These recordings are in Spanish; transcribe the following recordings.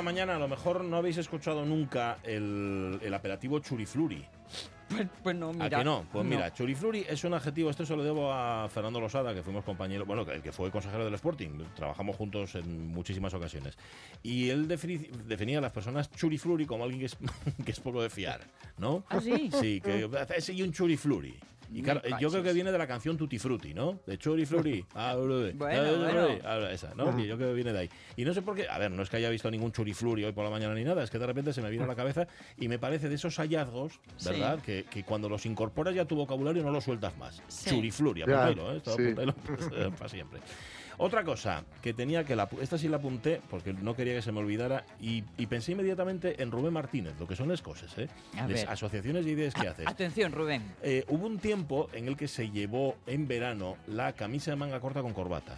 La mañana, a lo mejor no habéis escuchado nunca el, el apelativo churifluri. Pues, pues no, mira. ¿A que no? Pues No. mira, churifluri es un adjetivo, esto se lo debo a Fernando Losada, que fuimos compañeros, bueno, el que fue consejero del Sporting, trabajamos juntos en muchísimas ocasiones. Y él definía a las personas churifluri como alguien que es, que es poco de fiar, ¿no? ¿Ah, sí? Sí, que ese y un churifluri. Y claro, Me yo creo que viene de la canción Tutti Frutti, ¿no? De churifluri. Ah, bueno, bueno. esa, ¿no? Yo creo que viene de ahí. Y no sé por qué, a ver, no es que haya visto ningún churifluri hoy por la mañana ni nada, es que de repente se me vino a la cabeza y me parece de esos hallazgos, Sí. ¿verdad? Que, que cuando los incorporas ya a tu vocabulario no lo sueltas más. Sí. Churifluri, Ya, apúntalo, ¿eh? Esto sí. apúntalo, pues, para siempre. Otra cosa que tenía que la esta sí la apunté porque no quería que se me olvidara y, y pensé inmediatamente en Rubén Martínez, lo que son las cosas, ¿eh? A ver. Ah, asociaciones de ideas que haces. Atención, Rubén. Eh, hubo un tiempo en el que se llevó en verano la camisa de manga corta con corbata.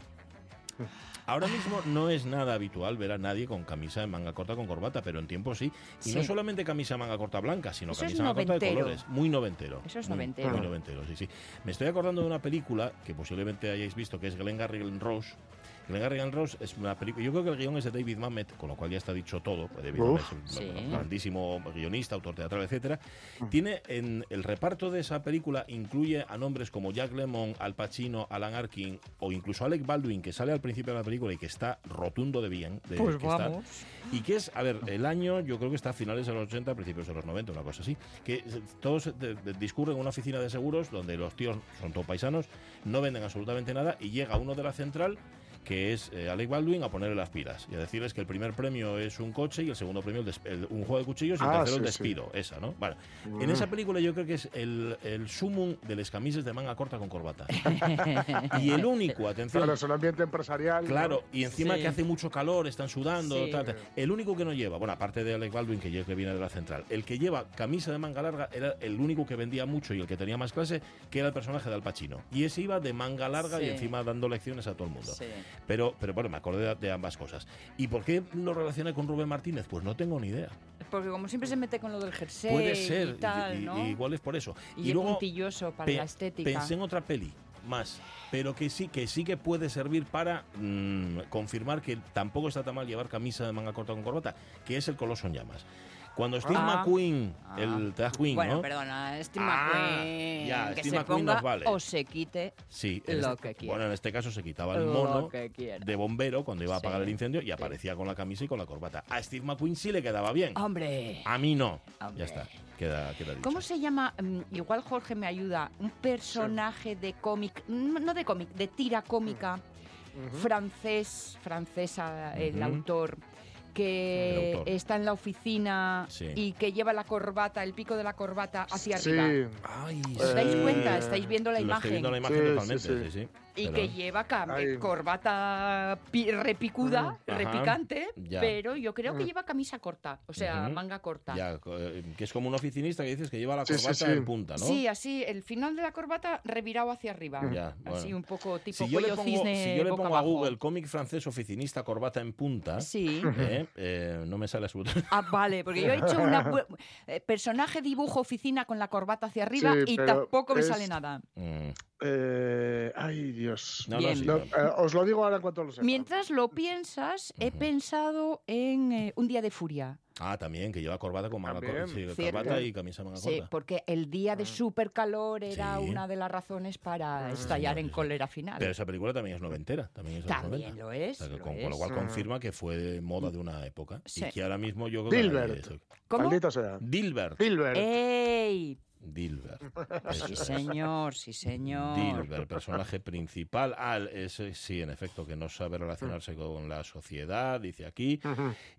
Ahora mismo no es nada habitual ver a nadie con camisa de manga corta con corbata, pero en tiempo sí. Y no solamente camisa de manga corta blanca, sino Eso es camisa de manga corta de colores. Muy noventero. Eso es Muy- noventero. Muy noventero, sí, sí. Me estoy acordando de una película que posiblemente hayáis visto, que es Glengarry Glen Rose. Glengarry Glen Rose es una película. Yo creo que el guion es de David Mamet, con lo cual ya está dicho todo. pues David Uf. Mamet es un Sí. grandísimo guionista, autor teatral, etcétera. Tiene en el reparto de esa película incluye a nombres como Jack Lemmon, Al Pacino, Alan Arkin o incluso Alec Baldwin que sale al principio de la película y que está rotundo de bien. de- Pues que está- vamos. y que es, a ver, el año yo creo que está a finales de los 80, principios de los 90, una cosa así, que todos de- de- discurren en una oficina de seguros donde los tíos son todos paisanos, no venden absolutamente nada y llega uno de la central que es eh, Alec Baldwin a ponerle las pilas y a decirles que el primer premio es un coche y el segundo premio el el- un juego de cuchillos y el Ah, tercero el sí, sí. despido, esa, ¿no? Vale. En esa película yo creo que es el, el sumum de las camisas de manga corta con corbata. y el único, atención, Claro, es un ambiente empresarial. Claro, ¿no? y encima Sí. que hace mucho calor, están sudando, Sí. tal, tal. El único que no lleva, bueno, aparte de Alec Baldwin, que que viene de la central, el que lleva camisa de manga larga era el único que vendía mucho y el que tenía más clase, que era el personaje de Al Pacino. Y ese iba de manga larga y encima dando lecciones a todo el mundo. Pero, pero bueno, me acordé de, de ambas cosas. ¿Y por qué lo relacioné con Rubén Martínez? Pues no tengo ni idea. Porque como siempre se mete con lo del jersey Puede ser, y tal, y- ¿no? igual es por eso. Y, es puntilloso para la estética. Pensé en otra peli más, pero que sí que sí que puede servir para mm, confirmar que tampoco está tan mal llevar camisa de manga corta con corbata, que es el Coloso en llamas. Cuando Steve Ah. McQueen, Ah. el Taz Queen, bueno, ¿no? perdona, Steve Ah, McQueen, ya, que Steve se McQueen ponga nos vale. o se quite Sí, lo este- que quiera. bueno, en este caso se quitaba el mono de bombero cuando iba a apagar Sí, el incendio y sí. aparecía con la camisa y con la corbata. A Steve McQueen sí le quedaba bien. Hombre, A mí no. Hombre. Ya está, queda, queda dicho. ¿cómo se llama? Mm, igual Jorge me ayuda. Un personaje de cómic, mm, no de cómic, de tira cómica, francés, francesa, el autor. Que está en la oficina Sí. y que lleva la corbata, el pico de la corbata hacia Sí. arriba. Ay, ¿Os dais Eh, cuenta? ¿Estáis viendo la Lo imagen? estoy viendo la imagen Sí, totalmente, sí, sí, sí. sí. Y Pero- que lleva Ay. corbata pi- repicuda, Ajá, repicante, ya. pero yo creo que lleva camisa corta, o sea, manga corta. Ya, eh, que es como un oficinista que dices que lleva la Sí, sí, corbata sí. en punta, ¿no? Sí, así, el final de la corbata revirado hacia arriba. Ya, Así bueno. un poco tipo Si yo, le cuello pongo, cisne si yo le pongo a abajo. Google cómic francés oficinista corbata en punta, Sí. eh, eh, no me sale absolutamente. Ah, vale, porque yo he hecho una eh, personaje dibujo oficina con la corbata hacia arriba Sí, y tampoco me es- sale nada. Mm, Eh, ay, Dios. no, Bien. no, sí, eh, os lo digo ahora en cuanto lo sepa. Mientras lo piensas, he pensado en eh, Un día de furia. Ah, también, que lleva corbata con manga corta. Sí, corbata y camisa manga Sí, corta. porque el día de super calor era Sí. una de las razones para estallar en cólera final. Pero esa película también es noventera. También, es También 90. lo es, O sea, lo con, es. con lo cual confirma que fue moda de una época. Sí. Y que ahora mismo yo creo que... Dilbert. ¿Cómo? Maldito sea. Dilbert. Dilbert. ¡Ey! Dilbert. Sí, es. señor, sí, señor. Dilbert, personaje principal. Al, ese, sí, en efecto, que no sabe relacionarse con la sociedad, dice aquí.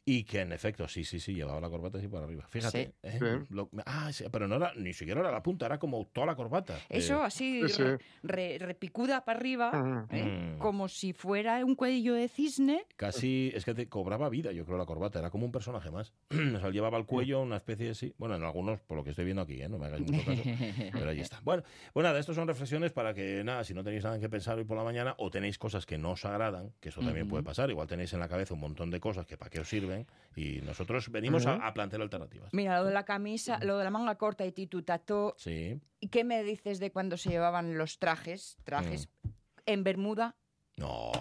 Y que en efecto, sí, sí, sí, llevaba la corbata así para arriba. Fíjate. Sí. ¿eh? Sí. Lo- ah, sí, pero no era, ni siquiera era la punta, era como toda la corbata. Eso Eh, así, Sí, sí. re- re- repicuda para arriba. ¿eh? Mm. como si fuera un cuello de cisne. Casi, es que te cobraba vida, yo creo, la corbata. Era como un personaje más. o sea, llevaba al cuello una especie de sí. Bueno, en algunos, por lo que estoy viendo aquí, ¿eh? no me hagáis caso. Pero ahí está. Bueno, pues nada, estas son reflexiones para que, nada, si no tenéis nada que pensar hoy por la mañana o tenéis cosas que no os agradan, que eso también puede pasar. Igual tenéis en la cabeza un montón de cosas que para qué os sirven y nosotros venimos a, plantear alternativas. Mira, lo de la camisa, lo de la manga corta y titutato. Sí. ¿Y qué me dices de cuando se llevaban los trajes, trajes Mm. en Bermuda? No,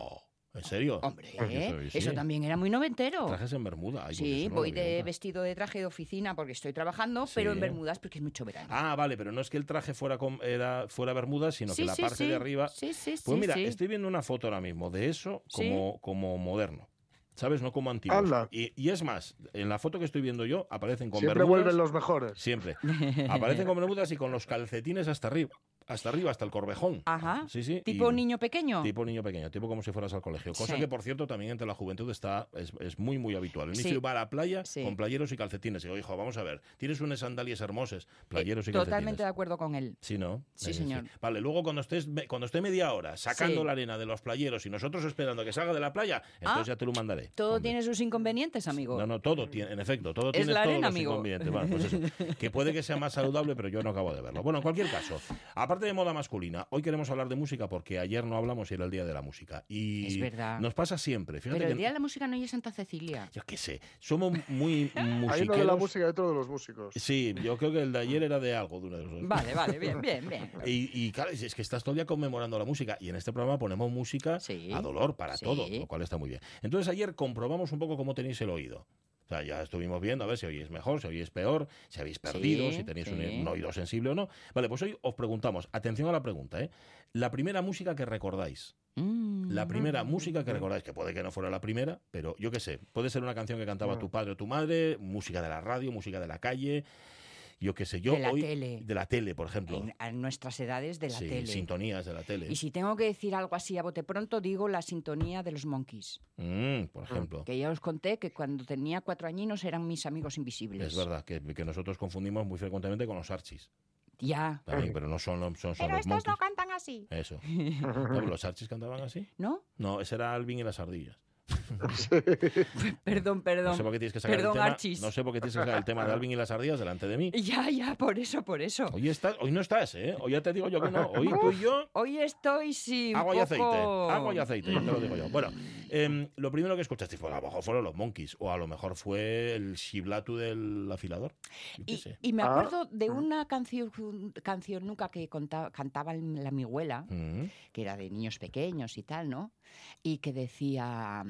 ¿en serio? Hombre, Pues eso, sí. eso también era muy noventero. Trajes en Bermuda. Ay, pues Sí, no voy de nunca. vestido de traje de oficina porque estoy trabajando, pero en. Bermudas porque es mucho verano. Ah, vale, pero no es que el traje fuera, con, era, fuera Bermuda, sino sí, que la sí, parte sí. de arriba Sí, sí, Pues sí, mira, sí. estoy viendo una foto ahora mismo de eso Sí. como, como moderno. ¿Sabes? No como antiguo. Y, y es más, en la foto que estoy viendo yo aparecen con Siempre bermudas. vuelven los mejores. Siempre. Aparecen con bermudas y con los calcetines hasta arriba. Hasta arriba, hasta el corvejón. Ajá. Sí, sí. ¿Tipo y- niño pequeño? Tipo niño pequeño, tipo como si fueras al colegio. Cosa Sí. que, por cierto, también entre la juventud está es, es muy, muy habitual. El Sí. inicio va a la playa Sí. con playeros y calcetines. Y digo, hijo, vamos a ver, tienes unas sandalias hermosas, Eh, playeros y calcetines. Totalmente de acuerdo con él. Sí, ¿no? Sí, señor. Vale, luego cuando estés cuando esté media hora sacando la arena de los playeros y nosotros esperando a que salga de la playa, entonces Ah, ya te lo mandaré. Todo Hombre. tiene sus inconvenientes, amigo. No, no, todo tiene, en efecto, todo Es tiene la todos arena, los amigo. inconvenientes. Bueno, pues eso, que puede que sea más saludable, pero yo no acabo de verlo. Bueno, en cualquier caso, aparte de moda masculina, hoy queremos hablar de música porque ayer no hablamos y era el día de la música. Y Es verdad. nos pasa siempre. Fíjate Pero el que, día de la música no es Santa Cecilia. yo qué sé, somos muy Hay uno de la música y otro de los músicos. Sí, yo creo que el de ayer era de algo, de uno de los. Vale, vale, bien, bien, bien. Y, y, claro, es que estás todo el día conmemorando la música y en este programa ponemos música Sí. a dolor para Sí. todo, lo cual está muy bien. Entonces ayer comprobamos un poco cómo tenéis el oído. O sea, ya estuvimos viendo a ver si oís mejor, si oís peor, si habéis perdido, Sí, si tenéis sí. un oído sensible o no. Vale, pues hoy os preguntamos, atención a la pregunta, ¿eh? La primera música que recordáis. Mm. La primera música que recordáis, que puede que no fuera la primera, pero yo qué sé, puede ser una canción que cantaba Mm. tu padre o tu madre, música de la radio, música de la calle, yo qué sé, yo De la hoy tele. de la tele, por ejemplo. En- a nuestras edades de la Sí, tele. sintonías de la tele. Y si tengo que decir algo así a bote pronto, digo la sintonía de los Monkeys. Mm, por ejemplo. Que ya os conté que cuando tenía cuatro añinos eran mis amigos invisibles. Es verdad que, que nosotros confundimos muy frecuentemente con los Archis. Ya. También, pero no son, los- son, son Pero los estos no Monkeys. cantan así. Eso. No, ¿Los Archis cantaban así? ¿No? No, ese era Alvin y las ardillas. Perdón, No perdón. sé por qué tienes que sacar Perdón, el tema. Archis. No sé por qué tienes que sacar el tema de Alvin y las ardillas delante de mí. Ya, ya, por eso, por eso. Hoy estás, hoy no estás, ¿eh? Hoy ya te digo yo que no. Hoy tú y yo Hoy estoy sí. un Agua y aceite, agua y aceite, ya te lo digo yo. Bueno, em, lo primero que escuchaste fue, a lo mejor fueron los Monkeys, o a lo mejor fue el shiblatu del afilador. Y, sé. y me Ah. acuerdo de una canción, canción nunca que contaba, cantaba la mi abuela, Mm. que era de niños pequeños y tal, ¿no? Y que decía,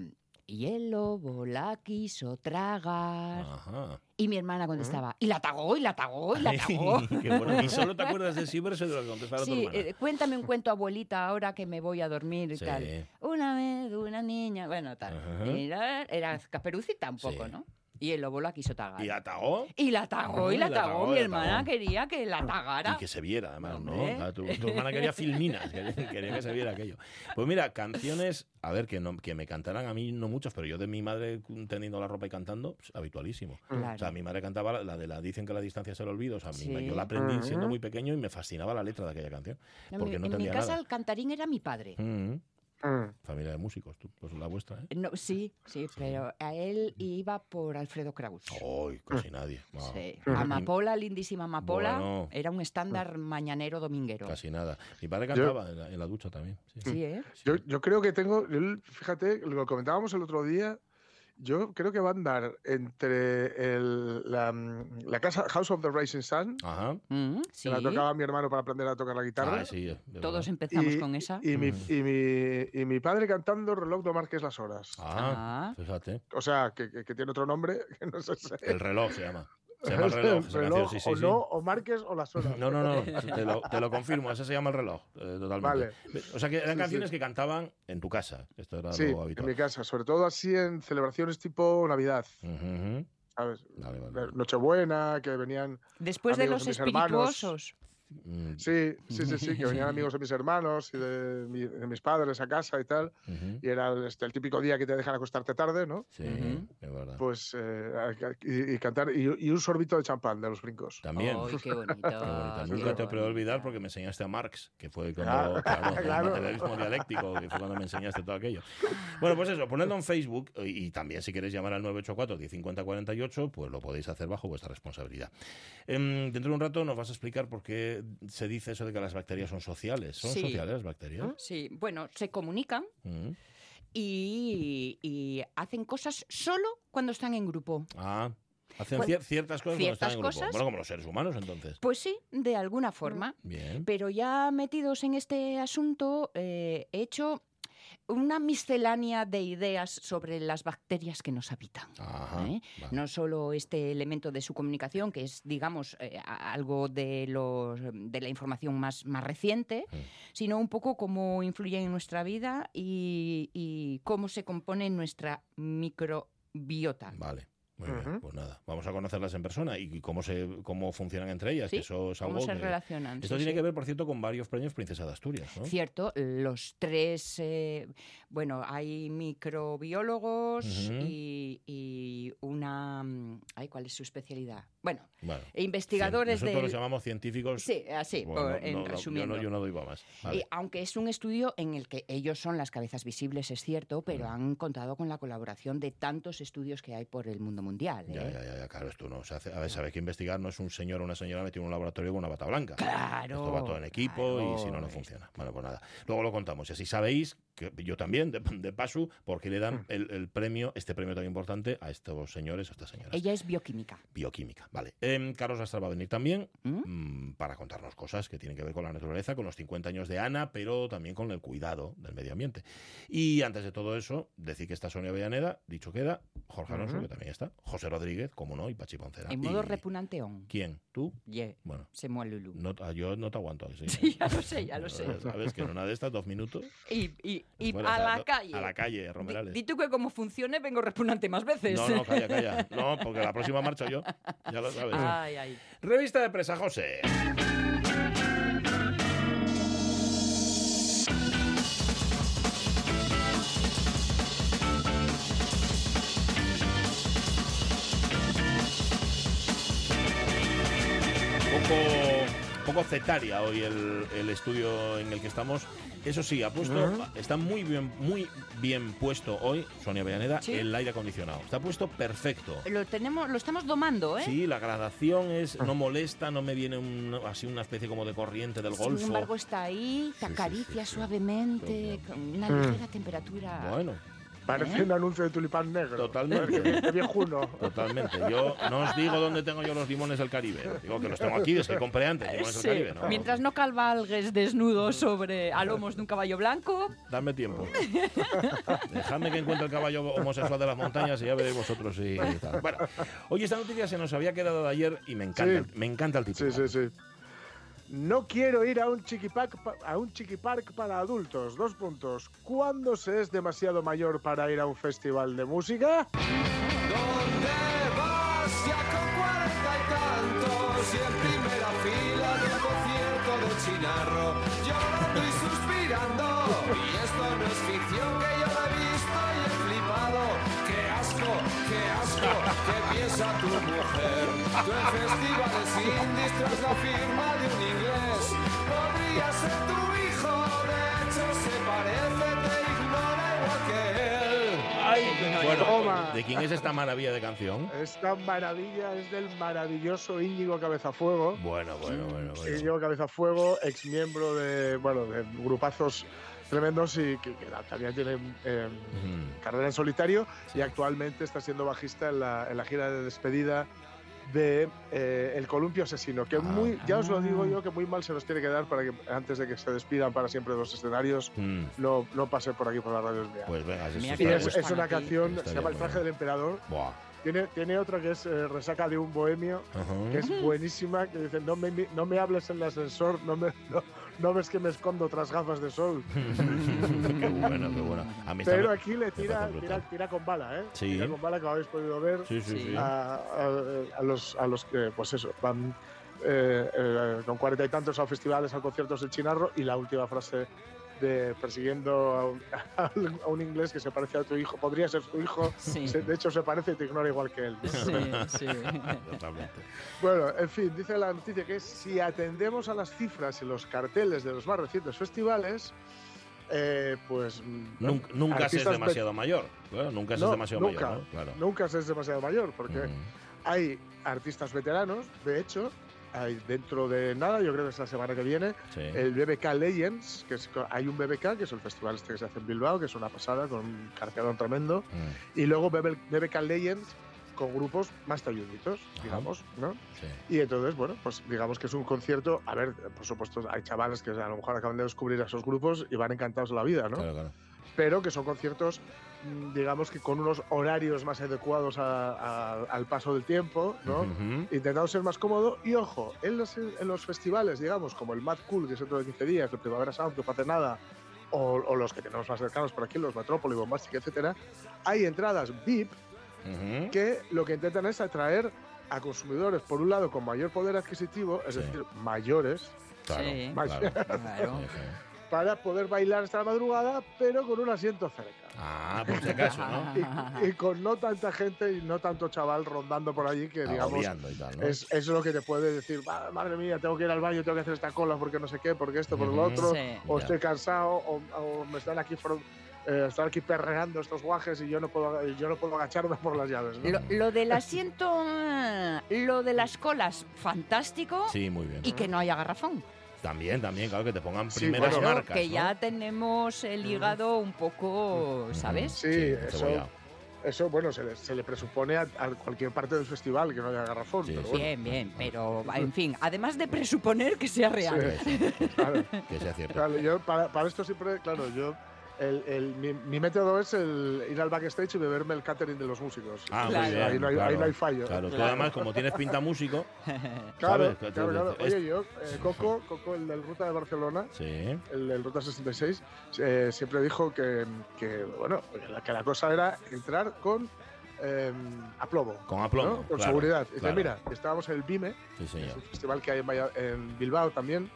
y el lobo la quiso tragar. Ajá. Y mi hermana contestaba, y la tagó, y la tagó, y la tagó. Qué bueno. Y solo te acuerdas de ese verso y de lo que contestaba tu Sí, hermana. eh, cuéntame un cuento, abuelita, ahora que me voy a dormir y Sí. tal. Una vez una niña, bueno, tal. Era, era caperucita un poco, Sí. ¿no? Y el lobo la quiso tagar. Y atagó. Y la tagó, y la la tagó. tagó, Mi la hermana tagó. quería que la tagara. Y que se viera, además, ¿no? Claro, tu, tu hermana quería filminas, quería, que se viera aquello. Pues mira, canciones, a ver, que, no, que me cantaran a mí no muchos, pero yo de mi madre tendiendo la ropa y cantando, pues, habitualísimo. Claro. O sea, mi madre cantaba la- la de la Dicen que la distancia es el olvido. O sea, mi- Sí. yo la aprendí siendo muy pequeño y me fascinaba la letra de aquella canción. En porque mi- no en mi casa nada. el cantarín era mi padre. Mm, Mm. familia de músicos, tú, pues la vuestra, ¿eh? No, sí, sí, pero a él iba por Alfredo Kraus. Ay, casi nadie. Sí. Ujú. Amapola, lindísima Amapola, Bueno. era un estándar mañanero dominguero. Casi nada. Mi padre cantaba en, la, en la ducha también. sí. Sí, ¿eh? Yo, yo creo que tengo, fíjate, lo comentábamos el otro día, yo creo que va a andar entre el- la, mm, la casa House of the Rising Sun, Ajá. Mm, que sí. la tocaba mi hermano para aprender a tocar la guitarra, Ah, sí. Todos empezamos Y- con esa. y, mi, Ujú. y, mi, y mi padre cantando Reloj no marques las horas. Ah, Ah. fíjate. O sea, que, que- que tiene otro nombre, que no sé si- El reloj se llama. Se llama el reloj. esa reloj, canción, sí, sí, o sí. no, o marques o las horas. No, no, no, te lo, te lo confirmo, ese se llama el reloj, eh, totalmente. Vale. O sea que eran Sí, canciones sí. que cantaban en tu casa, esto era Sí, lo en habitual. mi casa, sobre todo así en celebraciones tipo Navidad. Ujú, ujú. ¿sabes? Vale, vale. Nochebuena, que venían Después de los hermanos. Mm, Sí, sí, sí, sí, que venían amigos de mis hermanos y de, mi- de mis padres a casa y tal. Y era el, este, el típico día que te dejan acostarte tarde, ¿no? Sí, Ujú. es verdad. Pues eh, y, y cantar y, y un sorbito de champán de los brincos. También. Ay, qué bonito. Qué bonita. qué Nunca te puedo olvidar porque me enseñaste a Marx, que fue cuando, Claro, claro, el materialismo dialéctico, que fue cuando me enseñaste todo aquello. Bueno, pues eso, ponedlo en Facebook y, y también si queréis llamar al 984 1050 48, pues lo podéis hacer bajo vuestra responsabilidad. Em, dentro de un rato nos vas a explicar por qué se dice eso de que las bacterias son sociales. ¿Son Sí. sociales las bacterias? Sí, bueno, se comunican Mm. y, y hacen cosas solo cuando están en grupo. Ah, hacen Bueno, cier- ciertas cosas cuando están ciertas en grupo. cosas. Bueno, como los seres humanos entonces. Pues sí, de alguna forma. Bien. Pero ya metidos en este asunto, eh, he hecho una miscelánea de ideas sobre las bacterias que nos habitan. Ajá. ¿eh? vale. No solo este elemento de su comunicación, que es, digamos, eh, algo de, los, de la información más, más reciente, sino un poco cómo influyen en nuestra vida y, y cómo se compone nuestra microbiota. Vale. Muy bien, pues nada, vamos a conocerlas en persona y cómo se cómo funcionan entre ellas, ¿Sí? que eso es algo ¿Cómo se que- relacionan? Esto Sí, tiene sí. que ver, por cierto, con varios premios Princesa de Asturias, ¿no? Cierto, los tres, eh, bueno, hay microbiólogos y, y una, mm, ay, ¿cuál es su especialidad? Bueno, Bueno, investigadores cien- nosotros los llamamos científicos. Sí, así, Bueno, por- no- en no- yo, resumiendo. no, yo no doy más. Vale. Eh, aunque es un estudio en el que ellos son las cabezas visibles, es cierto, pero han contado con la colaboración de tantos estudios que hay por el mundo mundial. Ya, ¿eh? ya, ya, ya, claro, esto no se hace. A ver, sabes que investigar no es un señor o una señora metido en un laboratorio con una bata blanca. Claro. Esto va todo en equipo y si no, no funciona. Bueno, pues nada. Luego lo contamos. Y así sabéis, que yo también, de, de paso, porque le dan el, el premio, este premio tan importante, a estos señores o estas señoras. Ella es bioquímica. Bioquímica, vale. Em, Carlos Astra va a venir también ¿Mm? mm, para contarnos cosas que tienen que ver con la naturaleza, con los 50 años de Ana, pero también con el cuidado del medio ambiente. Y antes de todo eso, decir que está Sonia Avellaneda, dicho queda, Jorge Alonso, que también está, José Rodríguez, como no, y Pachi Poncela. En modo on. ¿Quién? ¿Tú? Ye, Bueno, se Lulu. no, ah, yo no te aguanto. ¿sí? Sí, ya lo sé, ya lo sé. Sabes que en una de estas, dos minutos. Y, y- y fuera, a la calle. A la calle, Romerales. di tú que como funcione vengo repugnante más veces. No, no, calla, calla. No, porque la próxima marcho yo. Ya lo sabes. Ay, ay. Revista de presa, José. Poco hoy el, el estudio en el que estamos. Eso sí, ha puesto, está muy bien, muy bien puesto hoy, Sonia Avellaneda, Sí. el aire acondicionado. Está puesto perfecto. Lo tenemos, lo estamos domando, ¿eh? Sí, la gradación es no molesta, no me viene un- así una especie como de corriente del golfo. Sin embargo, está ahí, te acaricia sí, sí. suavemente, con una ligera temperatura. Bueno, Parece ¿Eh? un anuncio de tulipán negro. Totalmente. Qué viejuno. totalmente. Yo no os digo dónde tengo yo los limones del Caribe. Digo que los tengo aquí, es que compré antes limones Sí, del Caribe. ¿no? Mientras no cabalgues desnudo sobre a lomos de un caballo blanco, Dame tiempo. Dejadme que encuentre el caballo homosexual de las montañas y ya veréis vosotros si tal. Bueno, oye, esta noticia se nos había quedado de ayer y me encanta, Sí. me encanta el título. Sí, sí, sí. No quiero ir a un chiquipark pa- a un chiquipark para adultos. Dos puntos. ¿Cuándo se es demasiado mayor para ir a un festival de música? ¿Dónde vas ya con cuarenta y tantos y en primera fila del concierto de Chinarro llorando y suspirando y esto no es ficción que yo he visto y he flipado qué asco, qué asco que piensa tu mujer tú en festivales indies tras la firma de un inglés podría ser tu hijo de hecho se parece te ignora igual que él Ay, bueno, Toma. ¿de quién es esta maravilla de canción? Esta maravilla es del maravilloso Íñigo Cabezafuego. Bueno, bueno, bueno. bueno. Íñigo Cabezafuego, ex miembro de, bueno, de grupazos tremendos y que, que también tiene eh, carrera en solitario y actualmente está siendo bajista en la, en la gira de despedida de eh, El Columpio Asesino, que Ah. muy, ya os lo digo yo, que muy mal se nos tiene que dar para que antes de que se despidan para siempre de los escenarios, Mm, no, no pase por aquí por las radios mía. Pues venga, Mira y es, una canción, se llama El traje del emperador. Buah. Tiene, tiene otra que es eh, Resaca de un bohemio, que es buenísima, que dice, no me, mi- no me hables en el ascensor, no me, no, no ves que me escondo tras gafas de sol. qué bueno, qué bueno. A mí Pero aquí le tira, tira, tira con bala, ¿eh? Sí. Tira con bala que habéis podido ver Sí, sí, Sí. sí. a, a- a los, a los que, pues eso, van eh, eh, con cuarenta y tantos a festivales, a conciertos del Chinarro y la última frase de persiguiendo a un, a un inglés que se parece a tu hijo, podría ser tu hijo, Sí. se- de hecho se parece y te ignora igual que él. Sí, sí. Totalmente. Bueno, en fin, dice la noticia que si atendemos a las cifras y los carteles de los más recientes festivales, eh, pues... mm, Nunca, nunca se es demasiado mayor. Claro, nunca se No, es demasiado nunca. mayor, ¿no? Claro. Nunca se es demasiado mayor, porque Mm. hay artistas veteranos, de hecho, dentro de nada, yo creo que es la semana que viene, Sí. el BBK Legends, que es, hay un BBK, que es el festival este que se hace en Bilbao, que es una pasada, con un cartelón tremendo, Mm, y luego BB BBK Legends con grupos más talluditos, digamos, ¿no? sí. Y entonces, bueno, pues digamos que es un concierto, a ver, por supuesto, hay chavales que a lo mejor acaban de descubrir a esos grupos y van encantados de la vida, ¿no? Claro, claro. Pero que son conciertos, mm, digamos que con unos horarios más adecuados a- a- al paso del tiempo, ¿no? Ujú. Intentando ser más cómodo. Y ojo, en los, en los festivales, digamos, como el Mad Cool, que es otro de 15 días, el Primavera Sound, que no hace nada, o, o los que tenemos más cercanos por aquí, los Metrópoli, Bombastic, etcétera, hay entradas VIP Ujú. que lo que intentan es atraer a consumidores, por un lado, con mayor poder adquisitivo, es Sí. decir, mayores, Claro, Sí. claro. Claro. Para poder bailar hasta la madrugada, pero con un asiento cerca. Ah, por si acaso, ¿no? y, y con no tanta gente y no tanto chaval rondando por allí que digamos Agobiando y tal, ¿no? es, es lo que te puede decir "Va, madre mía tengo que ir al baño tengo que hacer esta cola porque no sé qué porque esto por lo otro Sí. o Ya. estoy cansado o, o me están aquí eh, están aquí perreando estos guajes y yo no puedo yo no puedo agacharme por las llaves ¿no? Lo, lo del asiento, ah, lo de las colas, fantástico. Sí, muy bien. Y que no haya garrafón. También, también, claro, que te pongan Sí, primeras bueno, marcas. que ¿no? ya tenemos el hígado un poco, ¿sabes? Sí, eso- cebollado. eso bueno se le, se le presupone a, a cualquier parte del festival que no haya garrafón Sí, pero sí. bueno, Bien, bien, pero en fin, además de presuponer que sea real. Sí. claro. Que sea cierto. Claro, yo para, para esto siempre, claro, yo el, el- mi, mi método es el ir al backstage y beberme el catering de los músicos. Ah, Claro. muy bien. ahí, no hay, ahí no hay fallo. Claro, tú además, como tienes pinta músico, Claro, ¿sabes? claro, Oye, yo, eh, Coco, Coco, el del Ruta de Barcelona, Sí. el del Ruta 66, eh, siempre dijo que, que, bueno, que la, cosa era entrar con eh. Con aplomo, ¿no? Con claro, seguridad. Dice, claro. mira, estábamos en el BIME, Sí, es un festival que hay en Bilbao también,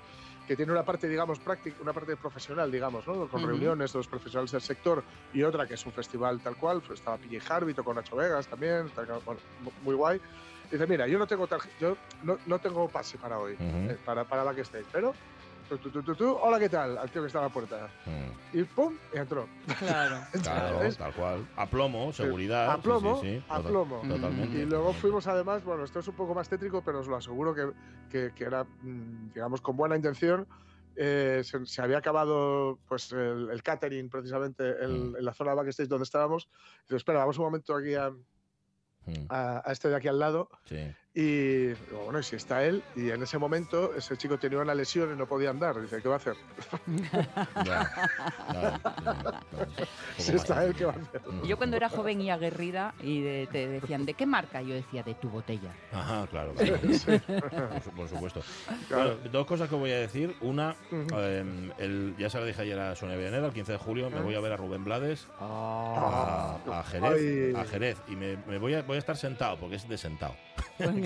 que tiene una parte, digamos, práctica, una parte profesional, digamos, ¿no? Con Ujú. reuniones de los profesionales del sector y otra que es un festival tal cual, pues estaba PJ Harvey, tocó Nacho Vegas también, tal- bueno, mu- muy guay. Dice, mira, yo no tengo yo no, no tengo pase para hoy, Ujú. eh, para, para backstage, pero tú, tú, tú, tú, tú, hola, ¿qué tal? Al tío que está a la puerta. Mm. Y pum, y entró. Claro. Claro, tal cual. Aplomo, seguridad. A sí, plomo, sí, sí, a total- plomo. Totalmente. Y luego fuimos además, bueno, esto es un poco más tétrico, pero os lo aseguro que, que, que era, mm, digamos, con buena intención. Eh, se, se había acabado pues el, el catering precisamente en, Mm. en la zona de backstage donde estábamos. Digo, espera, vamos un momento aquí a, Mm, a- a este de aquí al lado. Sí. Y bueno, y si está él, y en ese momento ese chico tenía una lesión y no podía andar. Dice, ¿qué va a hacer? Si está él. ¿qué va a hacer? Yo cuando era joven y aguerrida y de- te decían, ¿de qué marca? Yo decía, de tu botella. Ajá, claro. claro. Sí. Por, su- por supuesto. Claro. Bueno, dos cosas que voy a decir. Una, eh, el, ya se lo dije ayer a Sonia Villaneda, el 15 de julio me voy a ver a Rubén Blades Ah. a, a Jerez, a Jerez y me, me voy, a, voy a estar sentado porque es de sentado.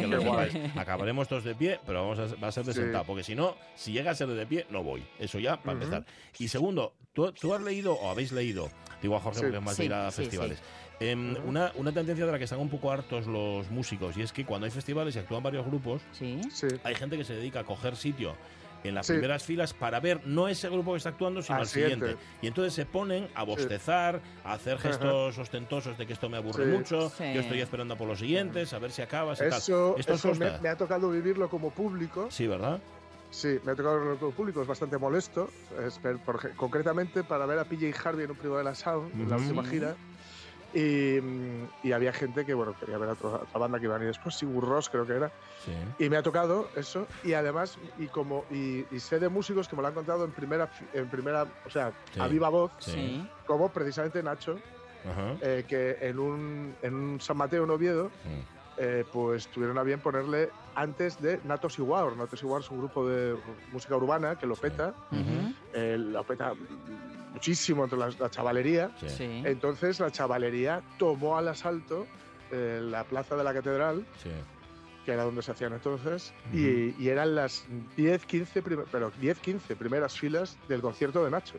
Que Qué lo guay. sepáis. Acabaremos todos de pie, pero vamos a, va a ser de Sí. sentado porque si no, si llega a ser de pie, no voy. Eso ya para Ujú. empezar. Y segundo, ¿tú, tú has leído o habéis leído, digo a Jorge Sí. porque es más de ir a sí, festivales, em, una, una tendencia de la que están un poco hartos los músicos y es que cuando hay festivales y actúan varios grupos, Sí. Sí. hay gente que se dedica a coger sitio en las Sí. primeras filas para ver no ese grupo que está actuando, sino Al siguiente. siguiente. Y entonces se ponen a bostezar, a hacer gestos ostentosos de que esto me aburre Sí. mucho, Sí. yo estoy esperando por los siguientes, a ver si acabas y Eso, tal. ¿Esto eso me, me ha tocado vivirlo como público. Sí, ¿verdad? Sí, me ha tocado vivirlo como público, es bastante molesto. Es concretamente para ver a PJ Harvey en un privado de la Sound, en la última gira. Y, mm, y había gente que, bueno, quería ver a otra, otra banda que iban y después, Sigur Ross creo que era. Sí. Y me ha tocado eso. Y además, y como y, y sé de músicos que me lo han contado en primera, en primera o sea, Sí. a viva voz, Sí. Como precisamente Nacho, Ajá. eh, que en un, en un San Mateo en Oviedo, Mm. eh, pues tuvieron a bien ponerle antes de Natos War. Natos War es un grupo de música urbana que lo peta, eh, lo peta muchísimo entre la, la chavalería. Sí. Sí. Entonces la chavalería tomó al asalto eh, la plaza de la catedral, Sí. que era donde se hacían entonces, y, y eran las 10, 15, prim- pero 10, 15 primeras filas del concierto de Nacho.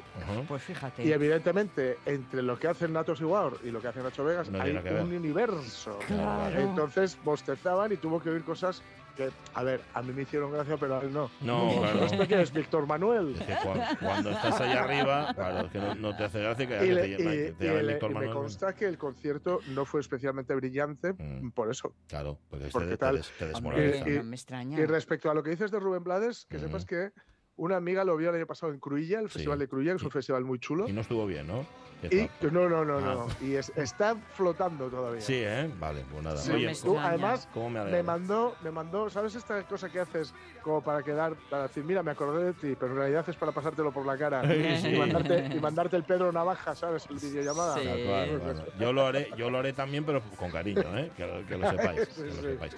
Pues fíjate. Y evidentemente, entre lo que hacen Natos y War y lo que hace Nacho Vegas, No hay ver. un universo. Claro. Entonces bostezaban y tuvo que oír cosas que, a ver, a mí me hicieron gracia, pero a él no. No, claro. ¿Esto qué es, Víctor Manuel? Es que cua- cuando estás allá arriba, claro, es que no, no te hace gracia que, Y, que le- te, y- que te y llame le- Víctor y me Manuel. consta que el concierto no fue especialmente brillante Mm. por eso. Claro, porque, Porque te, te tal- te Hombre, desmoraliza. y- no me extraña. Y respecto a lo que dices de Rubén Blades, que Ujú. sepas que una amiga lo vio el año pasado en Cruilla, el Sí. Festival de Cruilla, que es un Y- festival muy chulo. Y no estuvo bien, ¿no? Y está- no, no, no, Ah. no. Y es- está flotando todavía. Sí, ¿eh? Vale, pues nada. Sí, No Oye, me tú, además, ¿cómo me mandó, me mandó, ¿sabes esta cosa que haces como para quedar, para decir, mira, me acordé de ti, pero en realidad es para pasártelo por la cara Sí. y, mandarte, y mandarte el Pedro Navaja, ¿sabes? El videollamada. Sí. Cual, bueno, yo lo haré, yo lo haré también, pero con cariño, ¿eh? que, lo- que lo sepáis. Sí, que lo sí. sepáis.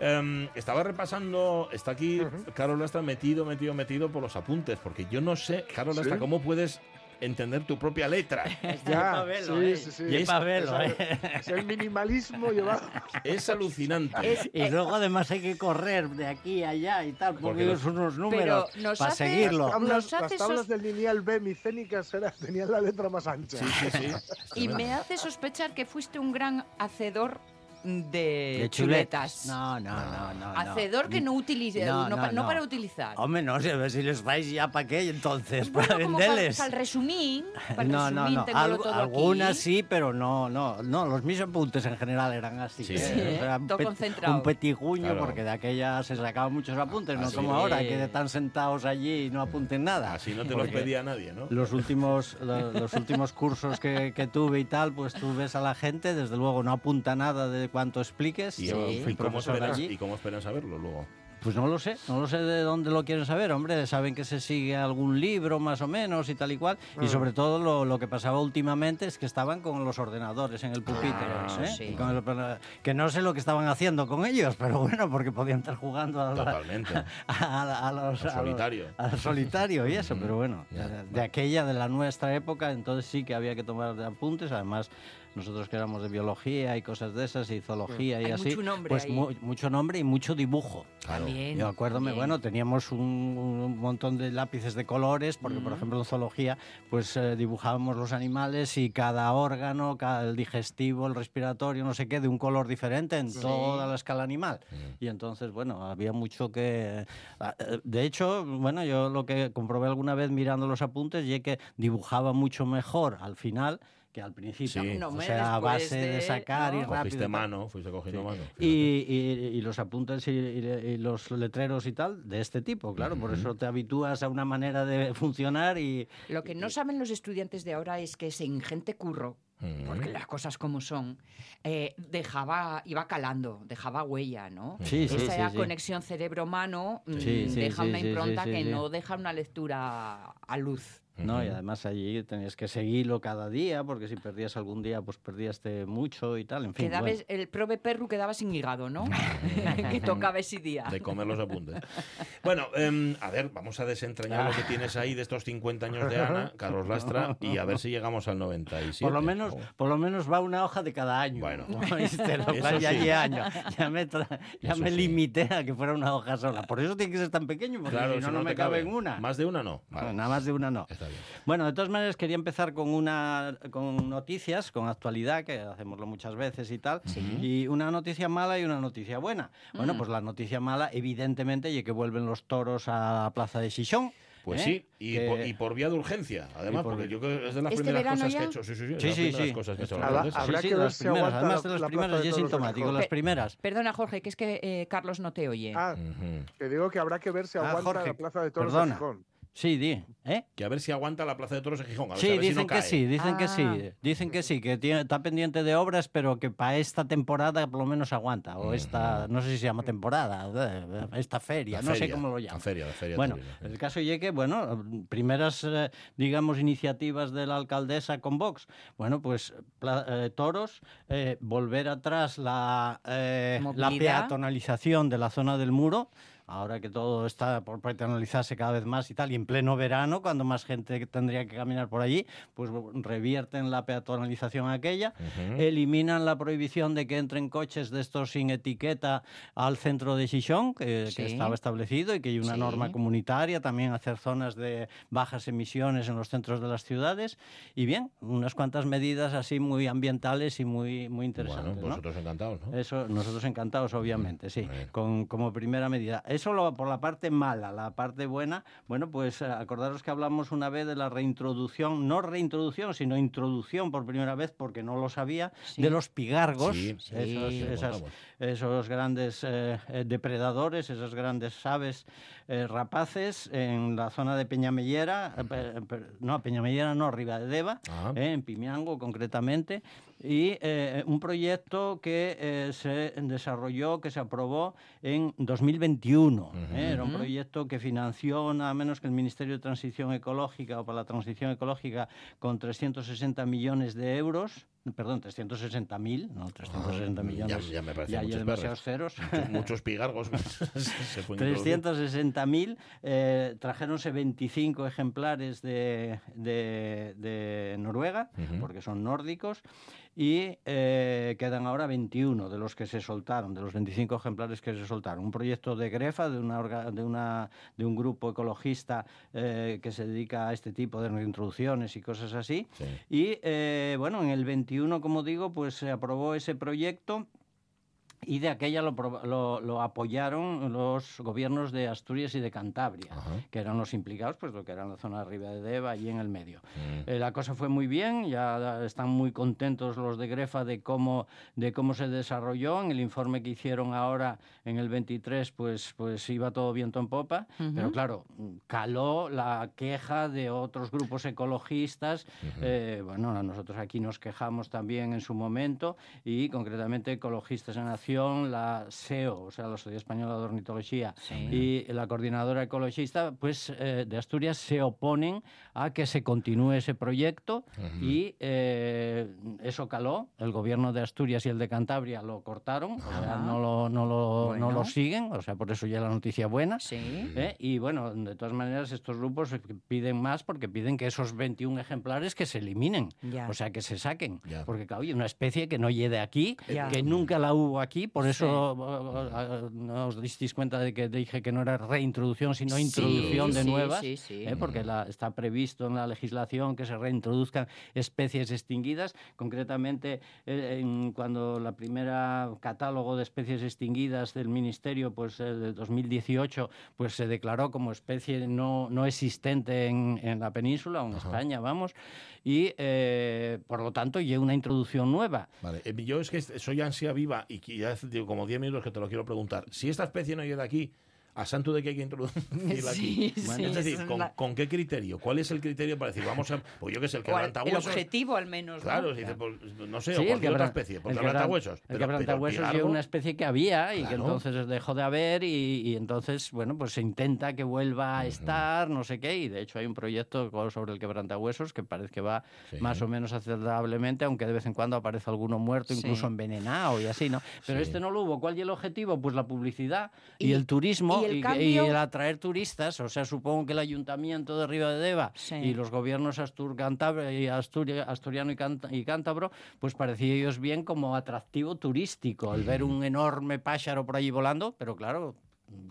Em, estaba repasando, está aquí Ujú. Carlos Lastra metido, metido, metido por los apuntes, porque yo no sé, Carlos Lastra, Sí. ¿cómo puedes entender tu propia letra? Ya, verlo, sí, eh. sí, sí. Y Es, pa' verlo, es- eh. es el minimalismo llevado. Es alucinante. Es- Y luego además hay que correr de aquí a allá y tal, Porque porque unos números nos para hace- seguirlo. Las tablas, Nos hace las tablas sos- del lineal B micénicas era- tenían la letra más ancha. Sí, sí, sí. Y me hace sospechar que fuiste un gran hacedor de, De chuletas. No, no, no, no. no. Hacedor que no utilice, no, No, pa- no, no no. para utilizar. Hombre, no sé, si les vais ya para qué entonces, Bueno, para venderles. Para el resumín, para el No, no, no. todo algunas aquí. sí, pero no, no, no. Los mis apuntes en general eran así. Sí, ¿eh? sí, ¿eh? Era un, Todo pet- concentrado. un petiguño, Claro. porque de aquella se sacaban muchos apuntes, no como es. ahora, que están sentados allí y no apunten nada. Así no te los pedía nadie, ¿no? Los últimos, lo- los últimos cursos que, que tuve y tal, pues tú ves a la gente, desde luego no apunta nada de cuánto expliques. ¿Y, Yo y cómo allí. ¿Y cómo esperan saberlo luego? Pues no lo sé, no lo sé de dónde lo quieren saber, hombre, saben que se sigue algún libro más o menos y tal y cual, y Mm. sobre todo lo, lo que pasaba últimamente es que estaban con los ordenadores en el pupitre, eso ¿eh? sí. Y con el- que no sé lo que estaban haciendo con ellos, pero bueno, porque podían estar jugando a, la- Totalmente. a- a los, Al a los- solitario. al solitario y eso, Mm, pero bueno, ya, de, de aquella, de la nuestra época, entonces sí que había que tomar de apuntes, además nosotros que éramos de biología y cosas de esas, y zoología y Hay así, mucho nombre pues ahí. mu- mucho nombre y mucho dibujo. Claro. También, Yo acuérdome, también. bueno, teníamos un, un montón de lápices de colores, porque por Mm. ejemplo en zoología, pues eh, dibujábamos los animales y cada órgano, cada, el digestivo, el respiratorio, no sé qué, de un color diferente en Sí. toda la escala animal. Mm. Y entonces, bueno, había mucho que... ah, eh, De hecho, bueno, yo lo que comprobé alguna vez mirando los apuntes y es que dibujaba mucho mejor al final que al principio. Sí. No, o sea, a base de, de- sacar y rápido. Cogiste mano, fuiste cogiendo Sí. mano. Y, y- y los apuntes y, y- y los letreros y tal, de este tipo, claro, por eso te habitúas a una manera de funcionar y... Lo que no saben los estudiantes de ahora es que ese ingente curro, porque las cosas como son, eh, dejaba, iba calando, dejaba huella, ¿no? Sí, sí, Esa sí, sí. conexión cerebro-mano mm, deja sí, una sí, sí, impronta sí, que sí. no deja una lectura a luz. ¿No? Y además allí tenías que seguirlo cada día, porque si perdías algún día, pues perdías mucho y tal, en fin. Quedaba, bueno. El prove perru quedaba sin hígado, ¿no? que tocaba ese día. De comer los apuntes. Bueno, em, a ver, vamos a desentrañar lo que tienes ahí de estos 50 años de Ana, Carlos Lastra, y a ver si llegamos al 97. Por lo, menos, por lo menos va una hoja de cada año. Bueno. ya sí. año. Ya me, ya me sí. limité a que fuera una hoja sola. Por eso tiene que ser tan pequeño, porque Claro, si no, no, no me cabe en una. Más de una no. Vale. Nada más de una no. Está bien. Bueno, de todas maneras quería empezar con una con noticias, con actualidad, que hacemoslo muchas veces y tal, y una noticia mala y una noticia buena. Bueno, Mm. pues la noticia mala, evidentemente, y que vuelven los toros a la plaza de Chichón. Pues ¿eh? sí, y, Que- por, y por vía de urgencia, además, por- porque yo creo que es de las ¿Este primeras verano cosas ya? que he hecho. Sí, sí, sí, Sí, sí, sí. cosas que hablan de habrá- sí, que ver si primeras, además de la las plaza primeras, de y es sintomático, las primeras. Perdona, Jorge, que es que eh, Carlos no te oye. Ah, Ujú. que digo que habrá que ver si Ah, aguanta Jorge, la plaza de toros perdona. de Gijón. Sí, di. ¿Eh? Que a ver si aguanta la Plaza de Toros en Gijón. A ver, Sí, a ver si dicen no que cae. sí, dicen que sí, dicen que sí, que tiene, está pendiente de obras, pero que para esta temporada por lo menos aguanta, o esta, no sé si se llama temporada, eh, esta feria, La no sé cómo lo La llaman. feria, la feria. Bueno, el caso es que, bueno, primeras, eh, digamos, iniciativas de la alcaldesa con Vox. Bueno, pues pla- eh, toros, eh, volver atrás la, eh, la peatonalización de la zona del muro. Ahora que todo está por peatonalizarse cada vez más y tal, y en pleno verano, cuando más gente tendría que caminar por allí, pues revierten la peatonalización aquella, eliminan la prohibición de que entren coches de estos sin etiqueta al centro de Xixón, que, estaba establecido y que hay una Sí. norma comunitaria, también hacer zonas de bajas emisiones en los centros de las ciudades, y bien, unas cuantas medidas así muy ambientales y muy, muy interesantes. Bueno, encantados, ¿no? Eso, nosotros encantados, obviamente, sí, Bueno. con, como primera medida. Eso lo, por la parte mala, la parte buena, bueno, pues eh, acordaros que hablamos una vez de la reintroducción, no reintroducción, sino introducción por primera vez, porque no lo sabía, Sí. de los pigargos, Sí, esos, esas-. Esos grandes eh, eh, depredadores, esas grandes aves eh, rapaces en la zona de Peñamellera, eh, no, Peñamellera no, arriba de Deva, Ah. eh, en Pimiango concretamente, y eh, un proyecto que eh, se desarrolló, que se aprobó en 2021. eh, Era un proyecto que financió nada menos que el Ministerio de Transición Ecológica o para la Transición Ecológica con 360 millones de euros. Perdón, 360 mil, no 360 Ah, millones. ya- ya me parecen ya hay demasiados ceros. Muchos, muchos pigargos se pueden introducir. 360.000, eh, trajéronse 25 ejemplares de, de- de Noruega, Ujú. porque son nórdicos, y eh, quedan ahora 21 de los que se soltaron, de los 25 ejemplares que se soltaron. Un proyecto de Grefa, de, una, orga- de, una, de un grupo ecologista eh, que se dedica a este tipo de reintroducciones y cosas así. Sí. Y eh, bueno, en el 21, como digo, pues se aprobó ese proyecto y de aquella lo, lo- lo apoyaron los gobiernos de Asturias y de Cantabria, Ajá. que eran los implicados, pues lo que era la zona de arriba de Deva, allí en el medio. Mm. Eh, la cosa fue muy bien, ya están muy contentos los de Grefa de cómo, de cómo se desarrolló. En el informe que hicieron ahora, en el 23, pues, pues iba todo viento en popa, pero claro, caló la queja de otros grupos ecologistas. Eh, bueno, nosotros aquí nos quejamos también en su momento y concretamente Ecologistas en La SEO, o sea, la Sociedad Española de Ornitología, y la coordinadora ecologista, pues eh, de Asturias se oponen a que se continúe ese proyecto y eh, eso caló. El gobierno de Asturias y el de Cantabria lo cortaron, o sea, Ajá. no lo, no, lo, no lo siguen, o sea, por eso ya la noticia buena. Sí. ¿eh? Y bueno, de todas maneras, estos grupos piden más porque piden que esos 21 ejemplares que se eliminen, Ya. o sea, que se saquen. Ya. Porque, claro, una especie que no llegue aquí, Ya. que nunca la hubo aquí, por eso eh, no os disteis cuenta de que dije que no era reintroducción, sino Sí, introducción de sí, nuevas, sí, sí. ¿eh? porque la- está previsto en la legislación que se reintroduzcan especies extinguidas, concretamente eh, en- cuando la primera catálogo de especies extinguidas del Ministerio, pues eh, de 2018, pues se declaró como especie no, no existente en, en la península, o en España, vamos, y eh, por lo tanto lleva una introducción nueva. Vale, eh, yo es que soy ansia viva y ya hace como 10 minutos que te lo quiero preguntar. Si esta especie no llega aquí, ¿a santo de que hay que introducirla aquí? Sí, sí, es decir, es ¿con, una- con qué criterio? ¿Cuál es el criterio para decir, vamos a. Pues yo que sé, el al- el quebrantahuesos. objetivo al menos. ¿no? Claro, si dice, pues, no sé, Sí, o el cualquier otra especie, pues el quebrantahuesos. El quebrantahuesos es una especie que había y que entonces dejó de haber y, y entonces, bueno, pues se intenta que vuelva a estar, no sé qué, y de hecho hay un proyecto sobre el quebrantahuesos que parece que va Sí. más o menos aceptablemente, aunque de vez en cuando aparece alguno muerto, Sí. incluso envenenado y así, ¿no? Pero Sí. este no lo hubo. ¿Cuál es el objetivo? Pues la publicidad y, Y- el turismo y el y, cambio- y el atraer turistas. O sea, supongo que el ayuntamiento de Río de Deva Sí. y los gobiernos Astur, y Asturia- asturiano y, Cant- y cántabro, pues parecía ellos bien como atractivo turístico, el ver un enorme pájaro por allí volando, pero claro,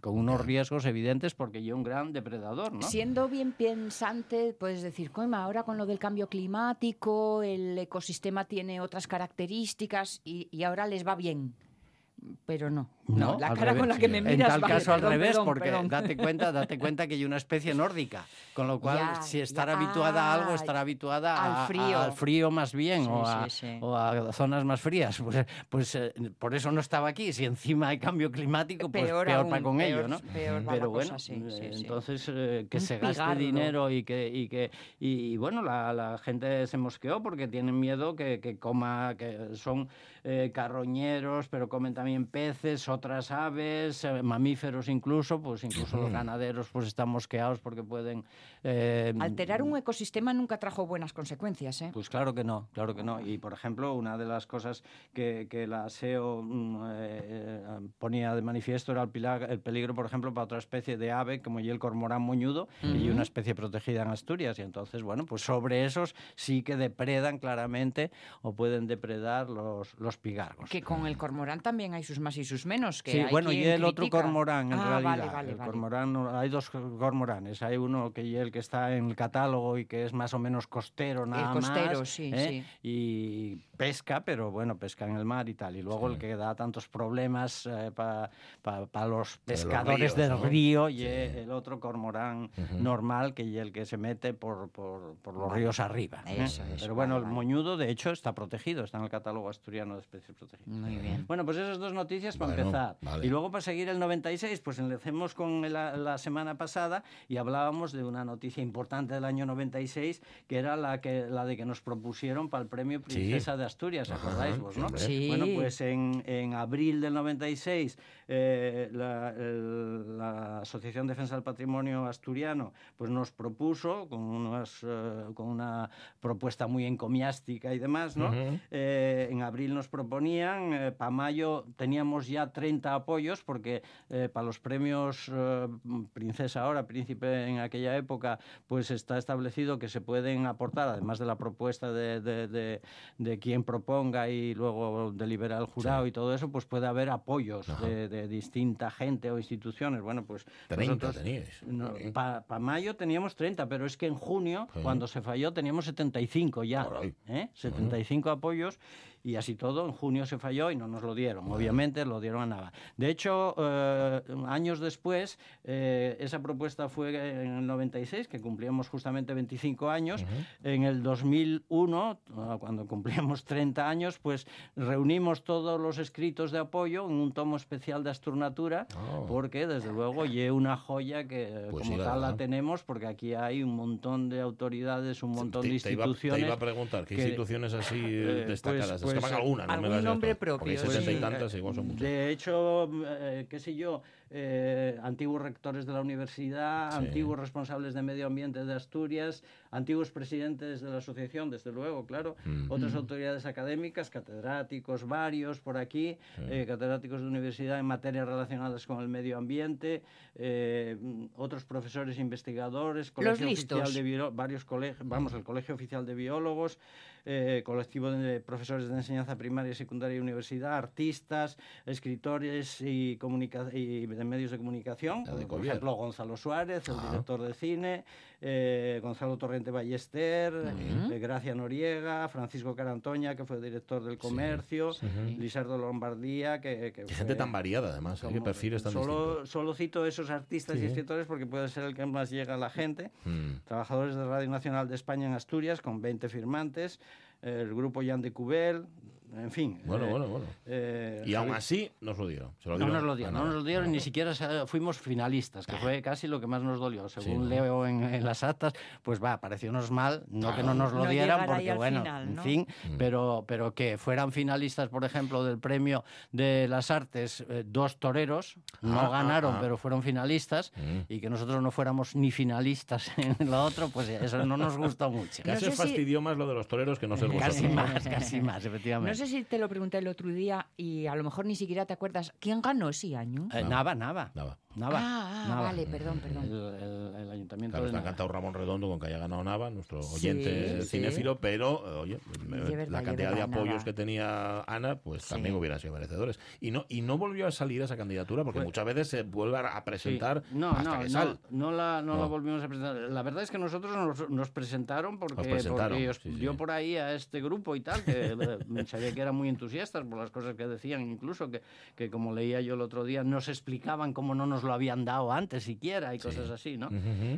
con unos riesgos evidentes porque yo un gran depredador, ¿no? Siendo bien pensante, puedes decir, "Coima, ahora con lo del cambio climático, el ecosistema tiene otras características y, y ahora les va bien. Pero no. No, No, la al cara con revés. la que me En miras. tal vale, caso al perdón, revés, perdón, porque perdón. date cuenta, date cuenta que hay una especie nórdica, con lo cual Ya, si estará ya. habituada a algo, estará habituada al a- a- frío. al frío más bien Sí, o, a, sí, sí. o a zonas más frías. Pues, pues eh, por eso no estaba aquí. Si encima hay cambio climático, pues Peor peor, aún, para con peor- ello, ¿no? peor Pero bueno, cosa, eh, entonces eh, que Un se gaste pigardo. dinero y que y que y, y, bueno la, la gente se mosqueó porque tienen miedo que, que coma que son eh, carroñeros pero comen también peces otras aves eh, mamíferos incluso pues incluso los ganaderos pues están mosqueados porque pueden eh, Alterar un ecosistema nunca trajo buenas consecuencias, ¿eh? pues claro que no, claro que no. Y por ejemplo, una de las cosas que, que la SEO mm, eh, eh, ponía de manifiesto era el, pila- el peligro, por ejemplo, para otra especie de ave como el cormorán moñudo y una especie protegida en Asturias. Y entonces, bueno, pues sobre esos sí que depredan claramente o pueden depredar los, los pigargos. Que con el cormorán también hay sus más y sus menos. Que Sí, hay bueno, y el otro critica. cormorán, en Ah, realidad. Vale, vale, el vale. cormorán, hay dos cormoranes. Hay uno que y el que está en el catálogo y que es más o menos costero, nada costero, más. sí, ¿eh? Y pesca, pero bueno, pesca en el mar y tal. Y luego el que da tantos problemas para los pescadores ríos, del ¿no? río y el otro cormorán normal, que y el que se mete por, por, por los ríos arriba. ¿eh? Eso, eso, pero bueno, vale, el moñudo, de hecho, está protegido, está en el catálogo asturiano de especies protegidas. Muy bien. Bueno, pues esas dos noticias para Bueno, empezar. vale. Y luego para seguir el 96, pues enlecemos con la, la semana pasada y hablábamos de una noticia importante del año 96, que era la, que, la de que nos propusieron para el premio Princesa de Asturias, Ajá, ¿acordáis vos, no? Sí. Bueno, pues en, en abril del 96, eh, la, el- la Asociación Defensa del Patrimonio Asturiano pues nos propuso, con, unas, eh, con una propuesta muy encomiástica y demás, ¿no? Eh, en abril nos proponían, para mayo teníamos ya 30 apoyos, porque eh, para los premios eh, Princesa ahora, Príncipe en aquella época, pues está establecido que se pueden aportar, además de la propuesta de, de, de- de quien proponga y luego delibera el jurado y todo eso, pues puede haber apoyos de, distinta gente o instituciones. Bueno, pues 30 nosotros- teníais. Para mayo teníamos 30, pero es que en junio, Sí. cuando se falló, teníamos 75 ya. ¿eh? 75 apoyos y así todo. En junio se falló y no nos lo dieron. Obviamente lo dieron a Nava. De hecho, eh, años después, eh, esa propuesta fue en el 96, que cumplíamos justamente 25 años. En el 2001, ah, cuando cumplíamos 30 años, pues reunimos todos los escritos de apoyo en un tomo especial de Asturnatura, Oh. porque desde luego lle una joya que Pues como sí, tal la tenemos, porque aquí hay un montón de autoridades, un montón te, de te iba, instituciones. te iba a preguntar, ¿qué que- instituciones así eh, destacadas? pues- Pues, algunas, no me algún las nombre propio, sesenta y sí. tantas, igual son muchas. De hecho, eh, qué sé yo, eh, antiguos rectores de la universidad, Sí. antiguos responsables de medio ambiente de Asturias, antiguos presidentes de la asociación, desde luego, claro, Mm. otras autoridades académicas, catedráticos varios por aquí, eh, catedráticos de universidad en materias relacionadas con el medio ambiente, eh, mm, otros profesores investigadores, colegio listos. oficial de varios colegios, vamos, el colegio oficial de biólogos, eh, colectivo de profesores de enseñanza primaria, secundaria y universidad, artistas, escritores y, de medios de comunicación, de por ejemplo Gonzalo Suárez, el Ah. director de cine, eh, Gonzalo Torrente Ballester, eh, Gracia Noriega, Francisco Carantoña, que fue director del comercio, Lisardo Lombardía, que, gente tan variada, además, ¿eh? qué perfiles tan solo, distintos. solo cito esos artistas Sí. y escritores porque puede ser el que más llega a la gente. Mm. Trabajadores de Radio Nacional de España en Asturias, con 20 firmantes, el grupo Jan de Cubel, en fin. Bueno, eh, bueno, bueno. eh, Y aún Javi- así nos lo dieron. Se lo no nos lo dieron, no nos lo dieron, Ah, ni siquiera fuimos finalistas, que fue casi lo que más nos dolió. Según ¿no? leo en, en las actas, pues va, pareciónos mal, no que no nos lo No dieran, porque bueno, final, en ¿no? fin, Mm. pero, pero que fueran finalistas, por ejemplo, del premio de las artes, eh, dos toreros, no Ah, ah, ganaron, ah. pero fueron finalistas, Mm. y que nosotros no fuéramos ni finalistas en lo otro, pues eso no nos gustó mucho. No Casi sé si- fastidió más lo de los toreros que no ser vosotros. Casi más, casi más, efectivamente. No sé si te lo pregunté el otro día y a lo mejor ni siquiera te acuerdas quién ganó ese año. Eh, nada, nada. Nada. Nava. Ah, ah, Nava. vale, perdón, perdón. El, el- el ayuntamiento Claro, de está Nava. encantado Ramón Redondo con que haya ganado Nava, nuestro Sí, oyente sí. cinéfilo, pero, eh, oye, verdad, la cantidad de apoyos Nava. que tenía Ana, pues Sí. también hubieran sido merecedores. Y no, y no volvió a salir esa candidatura, porque Pues- muchas veces se vuelve a Sí. presentar No, hasta no, que no, sale. no la, no, la No. volvimos a presentar. La verdad es que nosotros nos, nos presentaron porque, presentaron, porque os sí, sí. dio por ahí a este grupo y tal, que eh, sabía que eran muy entusiastas por las cosas que decían, incluso que, que como leía yo el otro día, nos explicaban cómo no nos lo habían dado antes siquiera y cosas así, ¿no?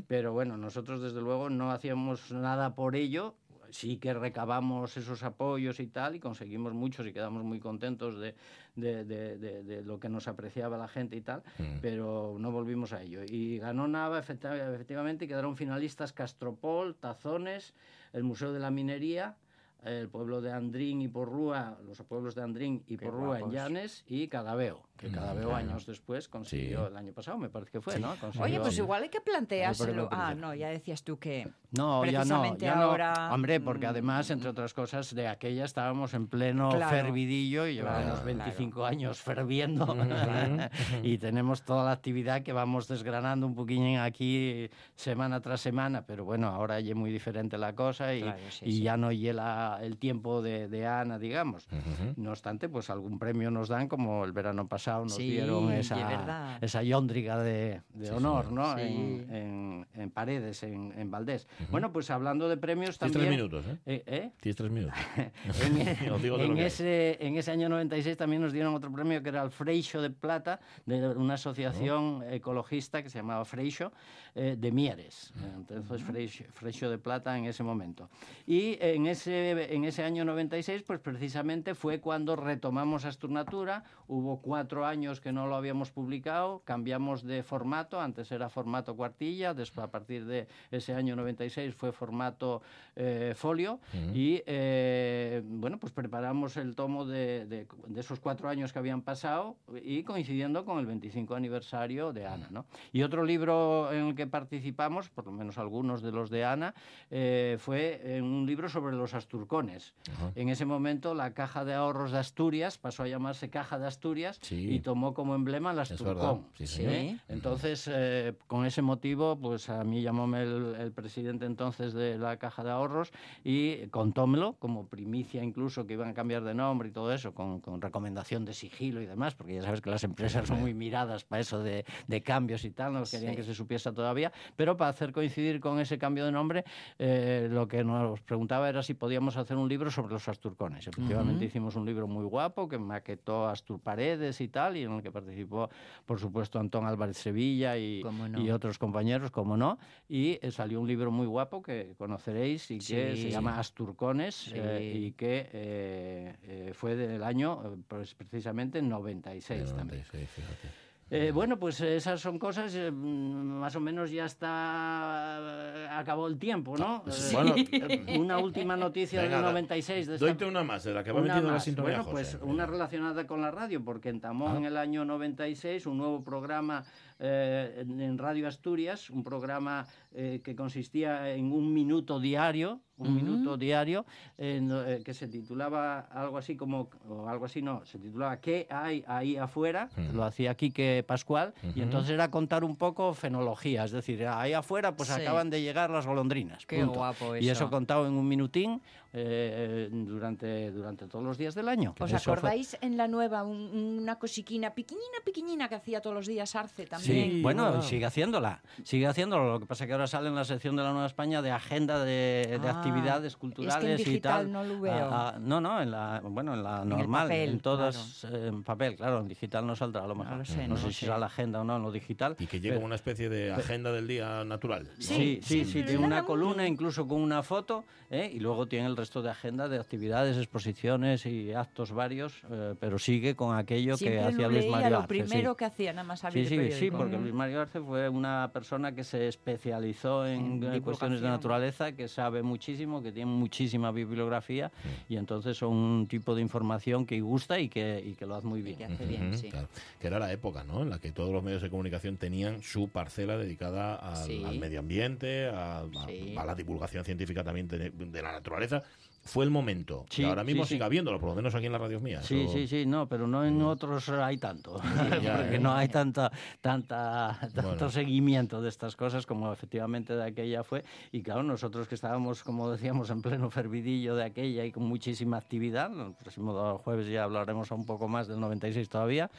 Pero bueno, nosotros desde luego no hacíamos nada por ello. Sí que recabamos esos apoyos y tal, y conseguimos muchos y quedamos muy contentos de, de- de- de- de lo que nos apreciaba la gente y tal, Mm. pero no volvimos a ello. Y ganó Nava efecti- efectivamente, y quedaron finalistas Castropol, Tazones, el Museo de la Minería, el pueblo de Andrín y Porrúa, los pueblos de Andrín y Qué Porrúa en. Llanes, y Cadaveo, que Cadaveo años después consiguió, Sí. el año pasado me parece que fue, ¿no? Oye, Consiguió- pues igual hay que planteárselo. Ah, no, ya decías tú que. No, ya no, precisamente ya no. ahora, Hombre, porque mm, además, entre otras cosas, de aquella estábamos en pleno Claro. fervidillo y llevábamos Claro, 25 años ferviendo y tenemos toda la actividad que vamos desgranando un poquillo aquí semana tras semana, pero bueno, ahora ya es muy diferente la cosa y, Claro, sí, y sí. ya no hiela el tiempo de, de Ana, digamos. Ujú. No obstante, pues algún premio nos dan, como el verano pasado nos Sí, dieron es esa, esa yóndriga de, de Sí, honor, señor. ¿no? Sí. En, en- en Paredes, en, en Valdés. Bueno, pues hablando de premios Tienes también... tres minutos, ¿eh? Eh, ¿eh? Tienes tres minutos. en, ese, en ese año 96 también nos dieron otro premio que era el Freixo de Plata, de una asociación ecologista que se llamaba Freixo, eh, de Mieres. Entonces, Freixo, Freixo de Plata en ese momento. Y en ese, en ese año 96, pues precisamente fue cuando retomamos Asturnatura. Hubo cuatro años que no lo habíamos publicado, cambiamos de formato, antes era formato cuartilla, después a partir de ese año 96 fue formato eh, folio y eh, bueno, pues preparamos el tomo de, de- de esos cuatro años que habían pasado y coincidiendo con el 25 aniversario de Ana. ¿no? Y otro libro en el que participamos, por lo menos algunos de los de Ana, eh, fue un libro sobre los asturcones. En ese momento la Caja de Ahorros de Asturias pasó a llamarse Caja de Asturias Sí. Y tomó como emblema el Es. Asturcón. Sí. ¿eh? Entonces, eh, con ese motivo, pues a mí llamóme el, el presidente entonces de la Caja de Ahorros y contómelo, como primicia incluso, que iban a cambiar de nombre y todo eso, con, con recomendación de sigilo y demás, porque ya sabes que las empresas son muy miradas para eso de, de cambios y tal, no querían Sí. que se supiese todavía, pero para hacer coincidir con ese cambio de nombre, eh, lo que nos preguntaba era si podíamos hacer un libro sobre los asturcones. Efectivamente hicimos un libro muy guapo que maquetó Astur Paredes y tal, y en el que participó, por supuesto, Antón Álvarez Sevilla y, Cómo no. y otros compañeros, como no, y eh, salió un libro muy guapo que conoceréis y que Sí. se llama Asturcones Sí. eh, y que eh, eh, fue del año, pues, precisamente, 96 De también. 96, fíjate. Eh, bueno, pues esas son cosas, eh, más o menos ya está, eh, acabó el tiempo, ¿no? Sí. Eh, Bueno, una última noticia Venga, del da- 96 de esta Doite una más, de la que va metiendo la sintonía Bueno, pues una relacionada con la radio, porque entamó Ah. en el año 96 un nuevo programa eh, en Radio Asturias, un programa que consistía en un minuto diario, un minuto diario, en, eh, que se titulaba algo así como, o algo así no, se titulaba ¿Qué hay ahí afuera? Lo hacía Quique Pascual, y entonces era contar un poco fenología, es decir, ahí afuera pues Sí. acaban de llegar las golondrinas. Qué punto. guapo Y eso. eso contado en un minutín eh, durante, durante todos los días del año. ¿Os Eso fue- acordáis en la nueva un- una cosiquina pequeñina, pequeñina que hacía todos los días Arce también? Sí, bueno, sigue haciéndola, sigue haciéndolo. Lo que pasa es que ahora sale en la sección de la Nueva España de agenda de, de Ah, actividades es que en culturales y digital tal. no lo veo. Ah, ah, no, no, en la, bueno, en la el normal, en, papel, todas, eh, en papel, claro, en digital no saldrá a lo mejor. lo sé, no no sé lo si será la agenda o no en lo digital. Y que pero- una especie de agenda del día natural. ¿no? Sí, sí, sí, pero tiene una columna incluso con una foto ¿eh? y luego tiene el resto de agenda de actividades, exposiciones y actos varios, eh, pero sigue con aquello Siempre que hacía lo Luis Mario lo Arce, sí. primero que hacía, nada más Sí, abrir sí, el sí, periódico. porque Luis Mario Arce fue una persona que se especializó en, En eh, cuestiones de naturaleza, que sabe muchísimo, que tiene muchísima bibliografía y entonces son un tipo de información que gusta y que, y que lo hace muy Y que bien. hace bien, sí. claro. Que era la época, ¿no? En la que todos los medios de comunicación tenían su parcela dedicada al, Sí. al medio ambiente, a, a- Sí. a la divulgación científica también de, de la naturaleza. Fue el momento. Sí, y ahora mismo sí, sí. sigue habiéndolo, por lo menos aquí en la radio mía. Sí, Eso- sí, sí, no, pero no en otros hay tanto, Ya, porque ¿eh? no hay tanta, tanta, tanto Bueno. seguimiento de estas cosas como efectivamente de aquella fue. Y claro, nosotros que estábamos, como decíamos, en pleno fervidillo de aquella y con muchísima actividad, el próximo jueves ya hablaremos un poco más del 96 todavía,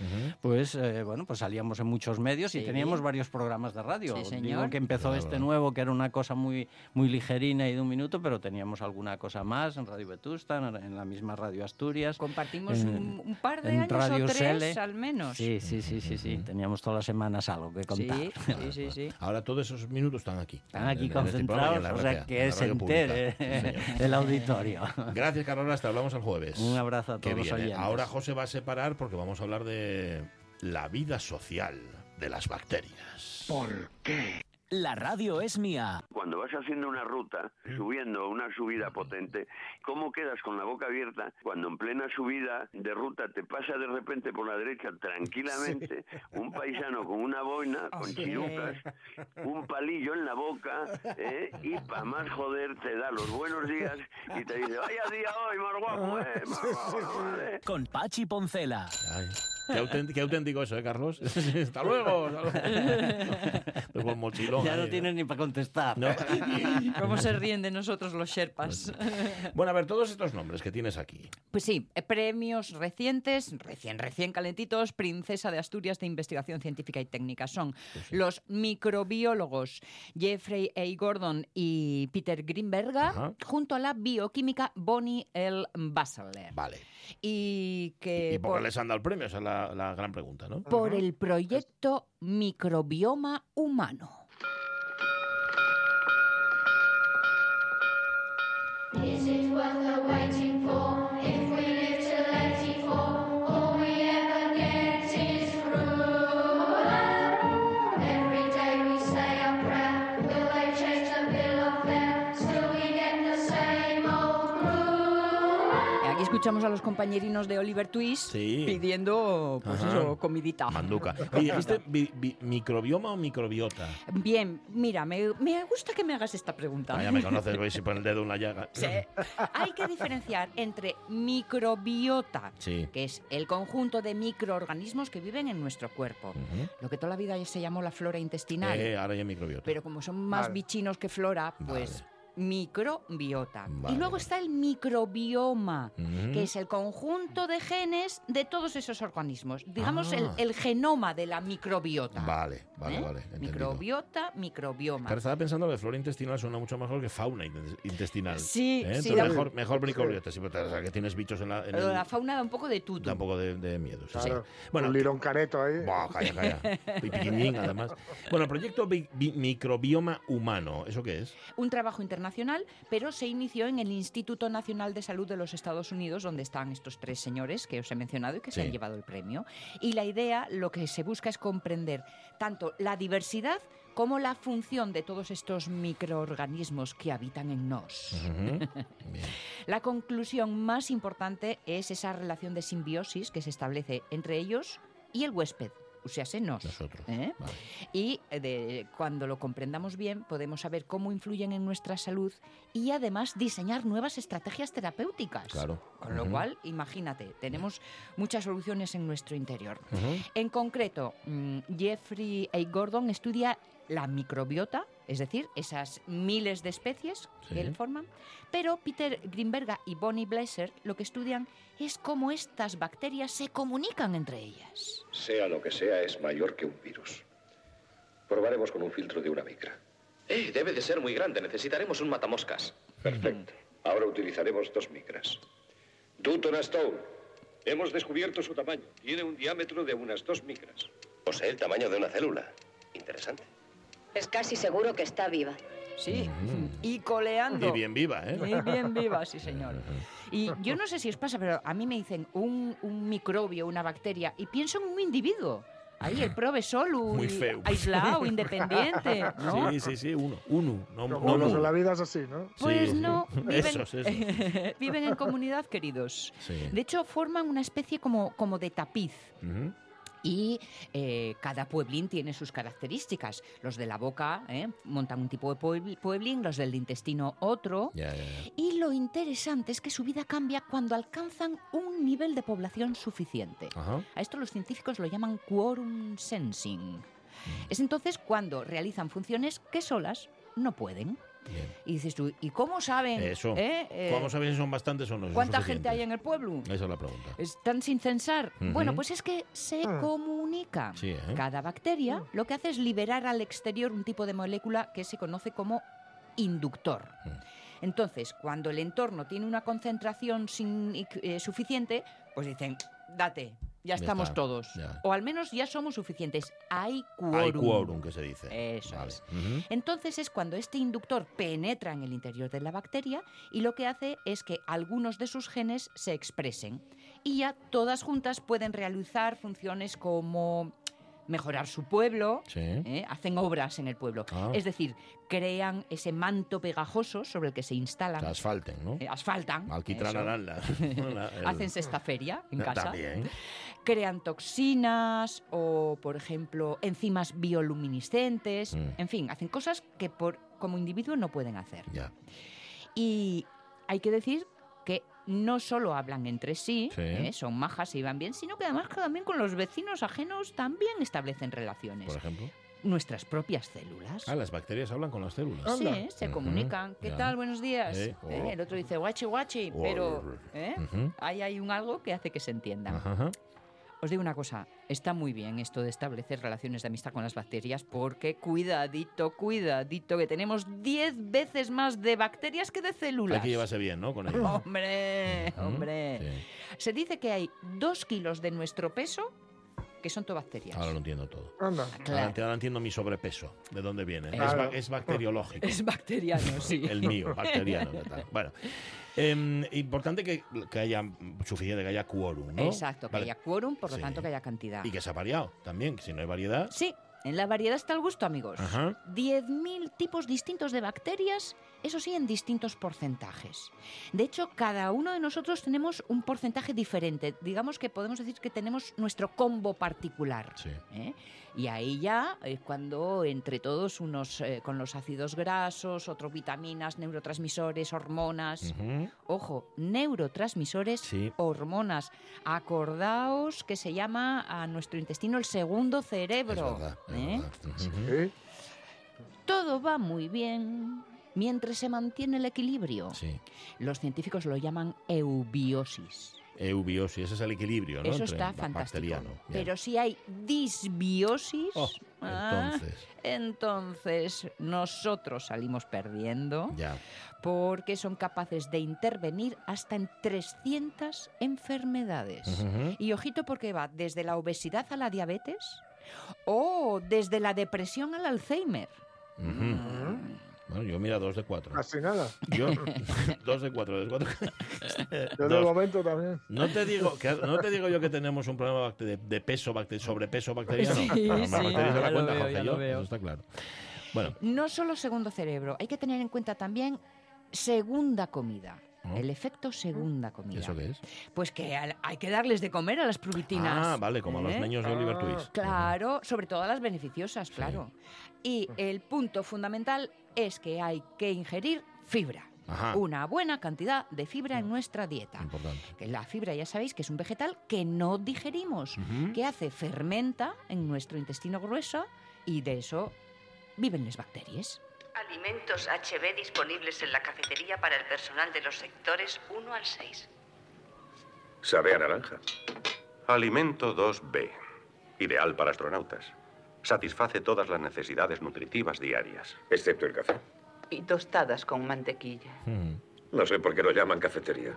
pues eh, bueno, pues salíamos en muchos medios y teníamos varios programas de radio. Sí, Digo señor. que empezó Claro. este nuevo, que era una cosa muy, muy ligerina y de un minuto, pero teníamos alguna cosa más en Radio Vetusta, en en la misma Radio Asturias. Compartimos en- un, un par de en años Radio o tres Sele. al menos. Sí, sí, sí, sí, sí. Teníamos todas las semanas algo que contar. sí, sí, sí, sí. Ahora todos esos minutos están aquí. Están aquí en- en este programa en concentrados, la o sea, en que se entere Sí, señor. el auditorio. Gracias, Carola. Hasta hablamos el jueves. Un abrazo a todos los oyentes. Ahora José va a separar porque vamos a hablar de la vida social de las bacterias. La radio es mía. Cuando vas haciendo una ruta, subiendo una subida potente, ¿cómo quedas con la boca abierta cuando en plena subida de ruta te pasa de repente por la derecha tranquilamente un paisano con una boina, con chirucas, un palillo en la boca, ¿eh? y para más joder te da los buenos días y te dice, vaya día hoy, más guapo, ¿eh? Más guapo, ¿vale? Con Pachi Poncela. Ay, qué, auténtico, qué auténtico eso, ¿eh, Carlos? hasta luego. hasta luego. Con mochilón. Ya no ahí, tienes ni para contestar. No. ¿Cómo se ríen de nosotros los Sherpas? Bueno, a ver, todos estos nombres que tienes aquí. Pues sí, eh, premios recientes, recién, recién calentitos, Princesa de Asturias de Investigación Científica y Técnica. Son los microbiólogos Jeffrey A. Gordon y Peter Greenberga, Ajá. junto a la bioquímica Bonnie L. Basseler. Vale. Y que ¿Y por qué por, les han dado el premio? Esa es la, la gran pregunta, ¿no? por el proyecto Microbioma Humano. Is it worth the escuchamos a los compañerinos de Oliver Twist Sí. pidiendo, pues Ajá. eso, comidita. Manduca. Oye, ¿viste bi- bi- microbioma o microbiota? Bien, mira, me, me gusta que me hagas esta pregunta. Ah, ya me conoces, voy si pone el dedo en la llaga. Sí. Hay que diferenciar entre microbiota, Sí. que es el conjunto de microorganismos que viven en nuestro cuerpo, lo que toda la vida se llamó la flora intestinal. Eh, ahora ya microbiota. Pero como son más Vale. bichinos que flora, pues Vale. Microbiota. Vale, y luego está el microbioma, que es el conjunto de genes de todos esos organismos. Digamos el, Ah. el genoma de la microbiota. Vale, vale, ¿Eh? vale. entendido. Microbiota, microbioma. Claro, estaba pensando que flora intestinal suena mucho mejor que fauna in- intestinal. Sí, ¿Eh? sí, Entonces, mejor, mejor microbiota. Sí, porque, o sea, que tienes bichos en la. En Pero el- la fauna da un poco de tuto. da un poco de, de miedo. sí, sí. Claro, Bueno, un lirón caneto ahí. Buah, calla, calla. Y piquiñín, además. Bueno, el proyecto Bi- Bi- Microbioma Humano, ¿eso qué es? un trabajo internacional, pero se inició en el Instituto Nacional de Salud de los Estados Unidos, donde están estos tres señores que os he mencionado y que se Sí. han llevado el premio. Y la idea, lo que se busca es comprender tanto la diversidad como la función de todos estos microorganismos que habitan en nos. Ujú. Bien. La conclusión más importante es esa relación de simbiosis que se establece entre ellos y el huésped, Nosotros. ¿eh? Vale. Y eh, de- cuando lo comprendamos bien, podemos saber cómo influyen en nuestra salud y además diseñar nuevas estrategias terapéuticas. Claro. Con lo cual, imagínate, tenemos muchas soluciones en nuestro interior. En concreto, mm, Jeffrey A. Gordon estudia la microbiota, es decir, esas miles de especies Sí. que él forman, pero Peter Greenberga y Bonnie Blesser lo que estudian es cómo estas bacterias se comunican entre ellas. Sea lo que sea, es mayor que un virus. Probaremos con un filtro de una micra. Eh, debe de ser muy grande. Necesitaremos un matamoscas. Perfecto. Ahora utilizaremos dos micras. Dutton Stone. Hemos descubierto su tamaño. Tiene un diámetro de unas dos micras. Posee el tamaño de una célula. Interesante. Es casi seguro que está viva. Sí, y coleando. Y bien viva, ¿eh? Y bien viva, sí, señor. Y yo no sé si os pasa, pero a mí me dicen un, un microbio, una bacteria, y pienso en un individuo. Ahí, el prove solo, Muy feo. aislado, independiente, ¿no? Sí, sí, sí, uno. Uno. No, no mu. de la vida es así, ¿no? Pues Sí, no, viven, Esos, esos. viven en comunidad, queridos. Sí. De hecho, forman una especie como, como de tapiz. Ujú. Y eh, cada pueblín tiene sus características. Los de la boca ¿eh? montan un tipo de puebl- pueblín, los del intestino otro. Y lo interesante es que su vida cambia cuando alcanzan un nivel de población suficiente. A esto los científicos lo llaman quorum sensing. Es entonces cuando realizan funciones que solas no pueden. Bien. Y dices tú, ¿y cómo saben? Eso. eh, eh, ¿Cómo saben si son bastantes o no? Si ¿Cuánta gente hay en el pueblo? Esa es la pregunta. ¿Están sin censar? Bueno, pues es que se Ah. comunican. Sí, ¿eh? Cada bacteria lo que hace es liberar al exterior un tipo de molécula que se conoce como inductor. Mm. Entonces, cuando el entorno tiene una concentración sin- eh, suficiente, pues dicen, date, ya Ya estamos está, todos. ya. O al menos ya somos suficientes. Hay quórum. Hay quórum, que se dice. Eso Vale. es. Ujú. Entonces es cuando este inductor penetra en el interior de la bacteria y lo que hace es que algunos de sus genes se expresen y ya todas juntas pueden realizar funciones como mejorar su pueblo, Sí. ¿eh? hacen obras en el pueblo. Ah. Es decir, crean ese manto pegajoso sobre el que se instalan. Que asfalten, ¿no? eh, asfaltan. Aranda. La- el- Hacen sexta feria en casa. También. Crean toxinas o, por ejemplo, enzimas bioluminiscentes. Mm. En fin, hacen cosas que por, como individuo no pueden hacer. Ya. Y hay que decir no solo hablan entre sí, Sí. ¿eh? son majas y van bien, sino que además que también con los vecinos ajenos también establecen relaciones. Por ejemplo. Nuestras propias células. Ah, las bacterias hablan con las células. Sí, se comunican. ¿Qué ya. tal? Buenos días. Eh. El otro dice guachi guachi, Oh, pero ¿eh? Ahí hay un algo que hace que se ajá. Os digo una cosa, está muy bien esto de establecer relaciones de amistad con las bacterias porque cuidadito, cuidadito, que tenemos 10 veces más de bacterias que de células. Hay que llevarse bien, ¿no? Con ellos. Hombre, hombre. sí. Se dice que hay 2 kilos de nuestro peso que son tobacterias. Ahora lo entiendo todo. Anda. Claro. Ahora, ahora entiendo mi sobrepeso, de dónde viene. Es, Claro. es bacteriológico. Es bacteriano, sí. El mío, bacteriano. Bueno, em, importante que, que haya suficiente, que haya quórum, ¿no? Exacto, que Vale. haya quórum, por lo Sí. tanto que haya cantidad. Y que se ha variado también, que si no hay variedad. Sí, en la variedad está el gusto, amigos. Ajá. 10.000 tipos distintos de bacterias, eso sí, en distintos porcentajes. De hecho, cada uno de nosotros tenemos un porcentaje diferente. Digamos que podemos decir que tenemos nuestro combo particular. Sí. ¿eh? Y ahí ya es cuando entre todos unos eh, con los ácidos grasos, otros vitaminas, neurotransmisores, hormonas. Ojo, neurotransmisores, Sí. hormonas. Acordaos que se llama a nuestro intestino el segundo Es cerebro. es ¿eh? Todo va muy bien mientras se mantiene el equilibrio. Sí. Los científicos lo llaman eubiosis. Eubiosis, ese es el equilibrio, ¿no? Eso está fantástico. Pero si hay disbiosis, Oh, ah, entonces, nosotros salimos perdiendo ya. porque son capaces de intervenir hasta en 300 enfermedades. Y ojito porque va desde la obesidad a la diabetes o desde la depresión al Alzheimer. Ujú. Bueno, yo mira, dos de cuatro. Casi nada. Yo, dos de cuatro, de cuatro. Yo de Dos. momento también. No te digo que no te digo yo que tenemos un problema de, de peso, bacte- sobrepeso bacteriano. Sí, lo veo, Jorge ya lo veo. eso está claro. Bueno, No solo segundo cerebro, hay que tener en cuenta también segunda comida. ¿no? El efecto segunda comida. ¿eso qué es? Pues que al- hay que darles de comer a las pruritinas. Ah, vale, como a los ¿eh? niños de Oliver Ah, Twist. Claro, sobre todo a las beneficiosas, claro. Y el punto fundamental es que hay que ingerir fibra. Ajá. Una buena cantidad de fibra en nuestra dieta. Importante. La fibra ya sabéis que es un vegetal que no digerimos, Ujú. que hace fermenta en nuestro intestino grueso y de eso viven las bacterias. Alimentos HB disponibles en la cafetería para el personal de los sectores 1 al 6. Sabe a naranja. Alimento 2B. Ideal para astronautas. Satisface todas las necesidades nutritivas diarias. Excepto el café. Y tostadas con mantequilla. Ujú. No sé por qué lo llaman cafetería.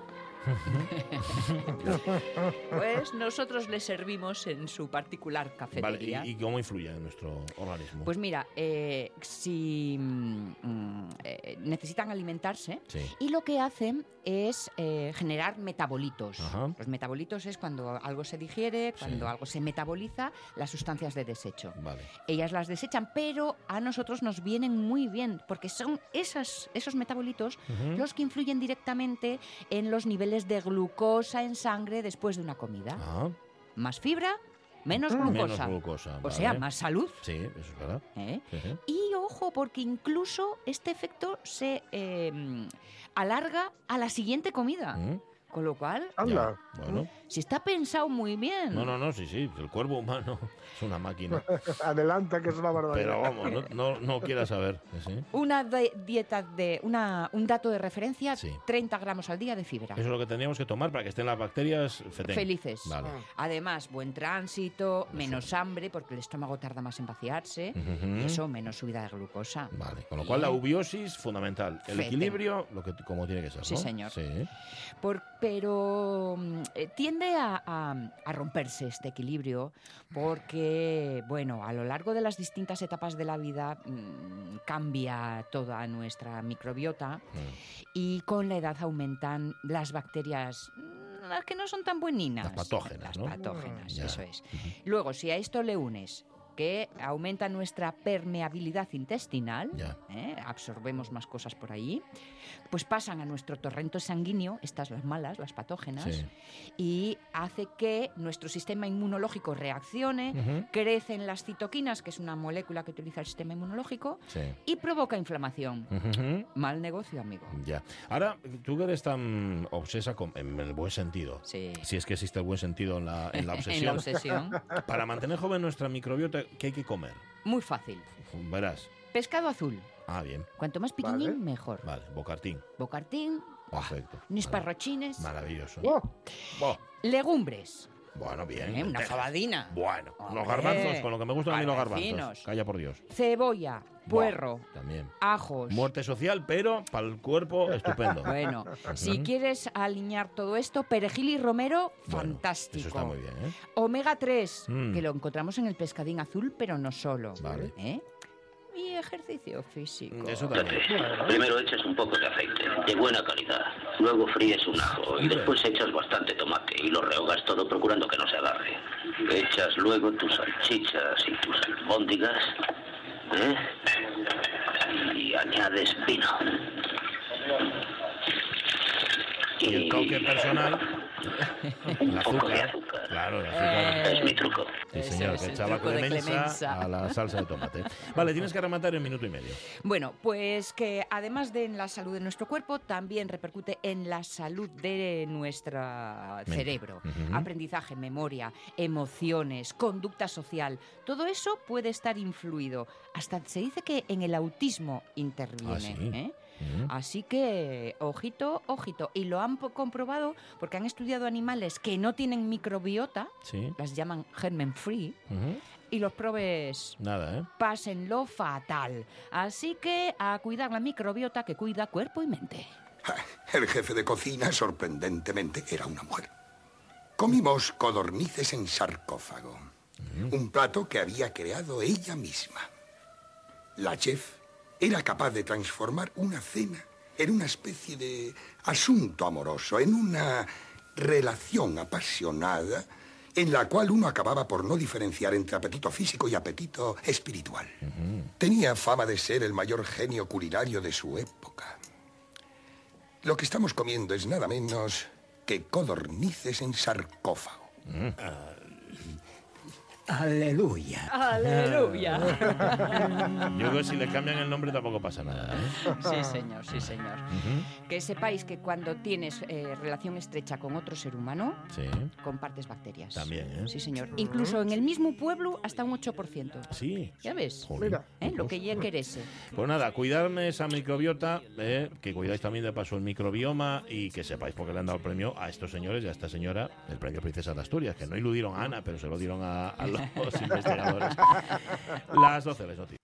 Pues nosotros les servimos en su particular Vale, cafetería. ¿y, y cómo influye en nuestro organismo? Pues mira, eh, si mm, mm, eh, necesitan alimentarse sí. y lo que hacen es eh, generar metabolitos. Ajá. Los metabolitos es cuando algo se digiere, cuando Sí. algo se metaboliza, las sustancias de desecho. Vale. Ellas las desechan, pero a nosotros nos vienen muy bien, porque son esas, esos metabolitos los que influyen directamente en los niveles de glucosa en sangre después de una comida. Ah, Más fibra, menos Menos glucosa. glucosa, O sea, más salud. Sí, eso es verdad. ¿eh? Sí, sí. Y ojo, porque incluso este efecto se eh, alarga a la siguiente comida. Mm, Con lo cual, Anda. Bueno. Si está pensado muy bien. No, no, no, sí, sí. El cuerpo humano es una máquina. Adelanta, que es una barbaridad. Pero vamos, no, no, no quieras saber. ¿sí? Una de- dieta de. Una, un dato de referencia: Sí. 30 gramos al día de fibra. Eso es lo que tendríamos que tomar para que estén las bacterias feten. Felices. Vale. Además, buen tránsito, menos hambre, porque el estómago tarda más en vaciarse. Y eso, menos subida de glucosa. Vale, con lo cual la ubiosis fundamental, el Feten. equilibrio, lo que como tiene que ser, Sí, ¿no? señor. Sí. Por- pero mm, eh, tiende a, a- a romperse este equilibrio porque, bueno, a lo largo de las distintas etapas de la vida mm, cambia toda nuestra microbiota y con la edad aumentan las bacterias mm, las que no son tan bueninas. Las patógenas, Las ¿no? patógenas, eso es. Luego, si a esto le unes que aumenta nuestra permeabilidad intestinal, ¿eh? absorbemos más cosas por ahí, pues pasan a nuestro torrente sanguíneo, estas las malas, las patógenas, Sí. y hace que nuestro sistema inmunológico reaccione, crecen las citoquinas, que es una molécula que utiliza el sistema inmunológico, Sí. y provoca inflamación. Mal negocio, amigo. Ya. Ahora, tú que eres tan obsesa con, en el buen sentido, Sí. si es que existe el buen sentido en la, en la En obsesión, la obsesión. para mantener joven nuestra microbiota, ¿qué hay que comer? Muy fácil. Verás. Pescado azul. Ah, bien. Cuanto más piquiñín, mejor. Vale, bocartín. Bocartín, Perfecto. unos Vale. parrochines, Maravilloso. Oh. Buah. legumbres. Bueno, bien. Eh, una lentejas. fabadina. Bueno, Hombre. los garbanzos, con lo que me gustan a mí los Garbancinos. garbanzos. Calla por Dios. Cebolla, puerro, También. ajos. Muerte social, pero para el cuerpo estupendo. Bueno, si quieres alinear todo esto, perejil y romero, fantástico. Eso está muy bien, ¿eh? Omega 3, Mm. que lo encontramos en el pescadín azul, pero no solo. Vale. ¿eh? Y ejercicio físico. Eso también. Primero echas un poco de aceite, de buena calidad. Luego fríes un ajo y después echas bastante tomate y lo rehogas todo procurando que no se agarre. Echas luego tus salchichas y tus albóndigas. ¿Eh? Y añades vino. Y el toque personal. Poco de azúcar. Claro, el azúcar. Es mi truco. Sí, señor, es que echaba de clemenza, a la salsa de tomate. Vale, tienes que rematar en minuto y medio. Bueno, pues que además de en la salud de nuestro cuerpo, también repercute en la salud de nuestro cerebro. Aprendizaje, memoria, emociones, conducta social. Todo eso puede estar influido. Hasta se dice que en el autismo interviene. Ah, sí. ¿eh? Así que, ojito, ojito. Y lo han comprobado porque han estudiado animales que no tienen microbiota, Sí. las llaman germen free, y los probes Nada, ¿eh? pásenlo fatal. Así que a cuidar la microbiota que cuida cuerpo y mente. El jefe de cocina, sorprendentemente, era una mujer. Comimos codornices en sarcófago. Un plato que había creado ella misma. La chef era capaz de transformar una cena en una especie de asunto amoroso, en una relación apasionada en la cual uno acababa por no diferenciar entre apetito físico y apetito espiritual. Tenía fama de ser el mayor genio culinario de su época. Lo que estamos comiendo es nada menos que codornices en sarcófago. Aleluya. Aleluya. Yo creo que si le cambian el nombre tampoco pasa nada, ¿eh? Sí, señor, sí, señor. Que sepáis que cuando tienes eh, relación estrecha con otro ser humano, Sí. compartes bacterias. También, ¿eh? Sí, señor. Incluso en el mismo pueblo hasta un 8%. Sí. ¿Ya ves? Joder. ¿Eh? Lo que ya querese. Pues nada, cuidarme esa microbiota, eh, que cuidáis también de paso el microbioma y que sepáis por qué le han dado el premio a estos señores y a esta señora, el premio Princesa de Asturias, que no iludieron a Ana, pero se lo dieron a, a los investigadores. Las 12 las noticias.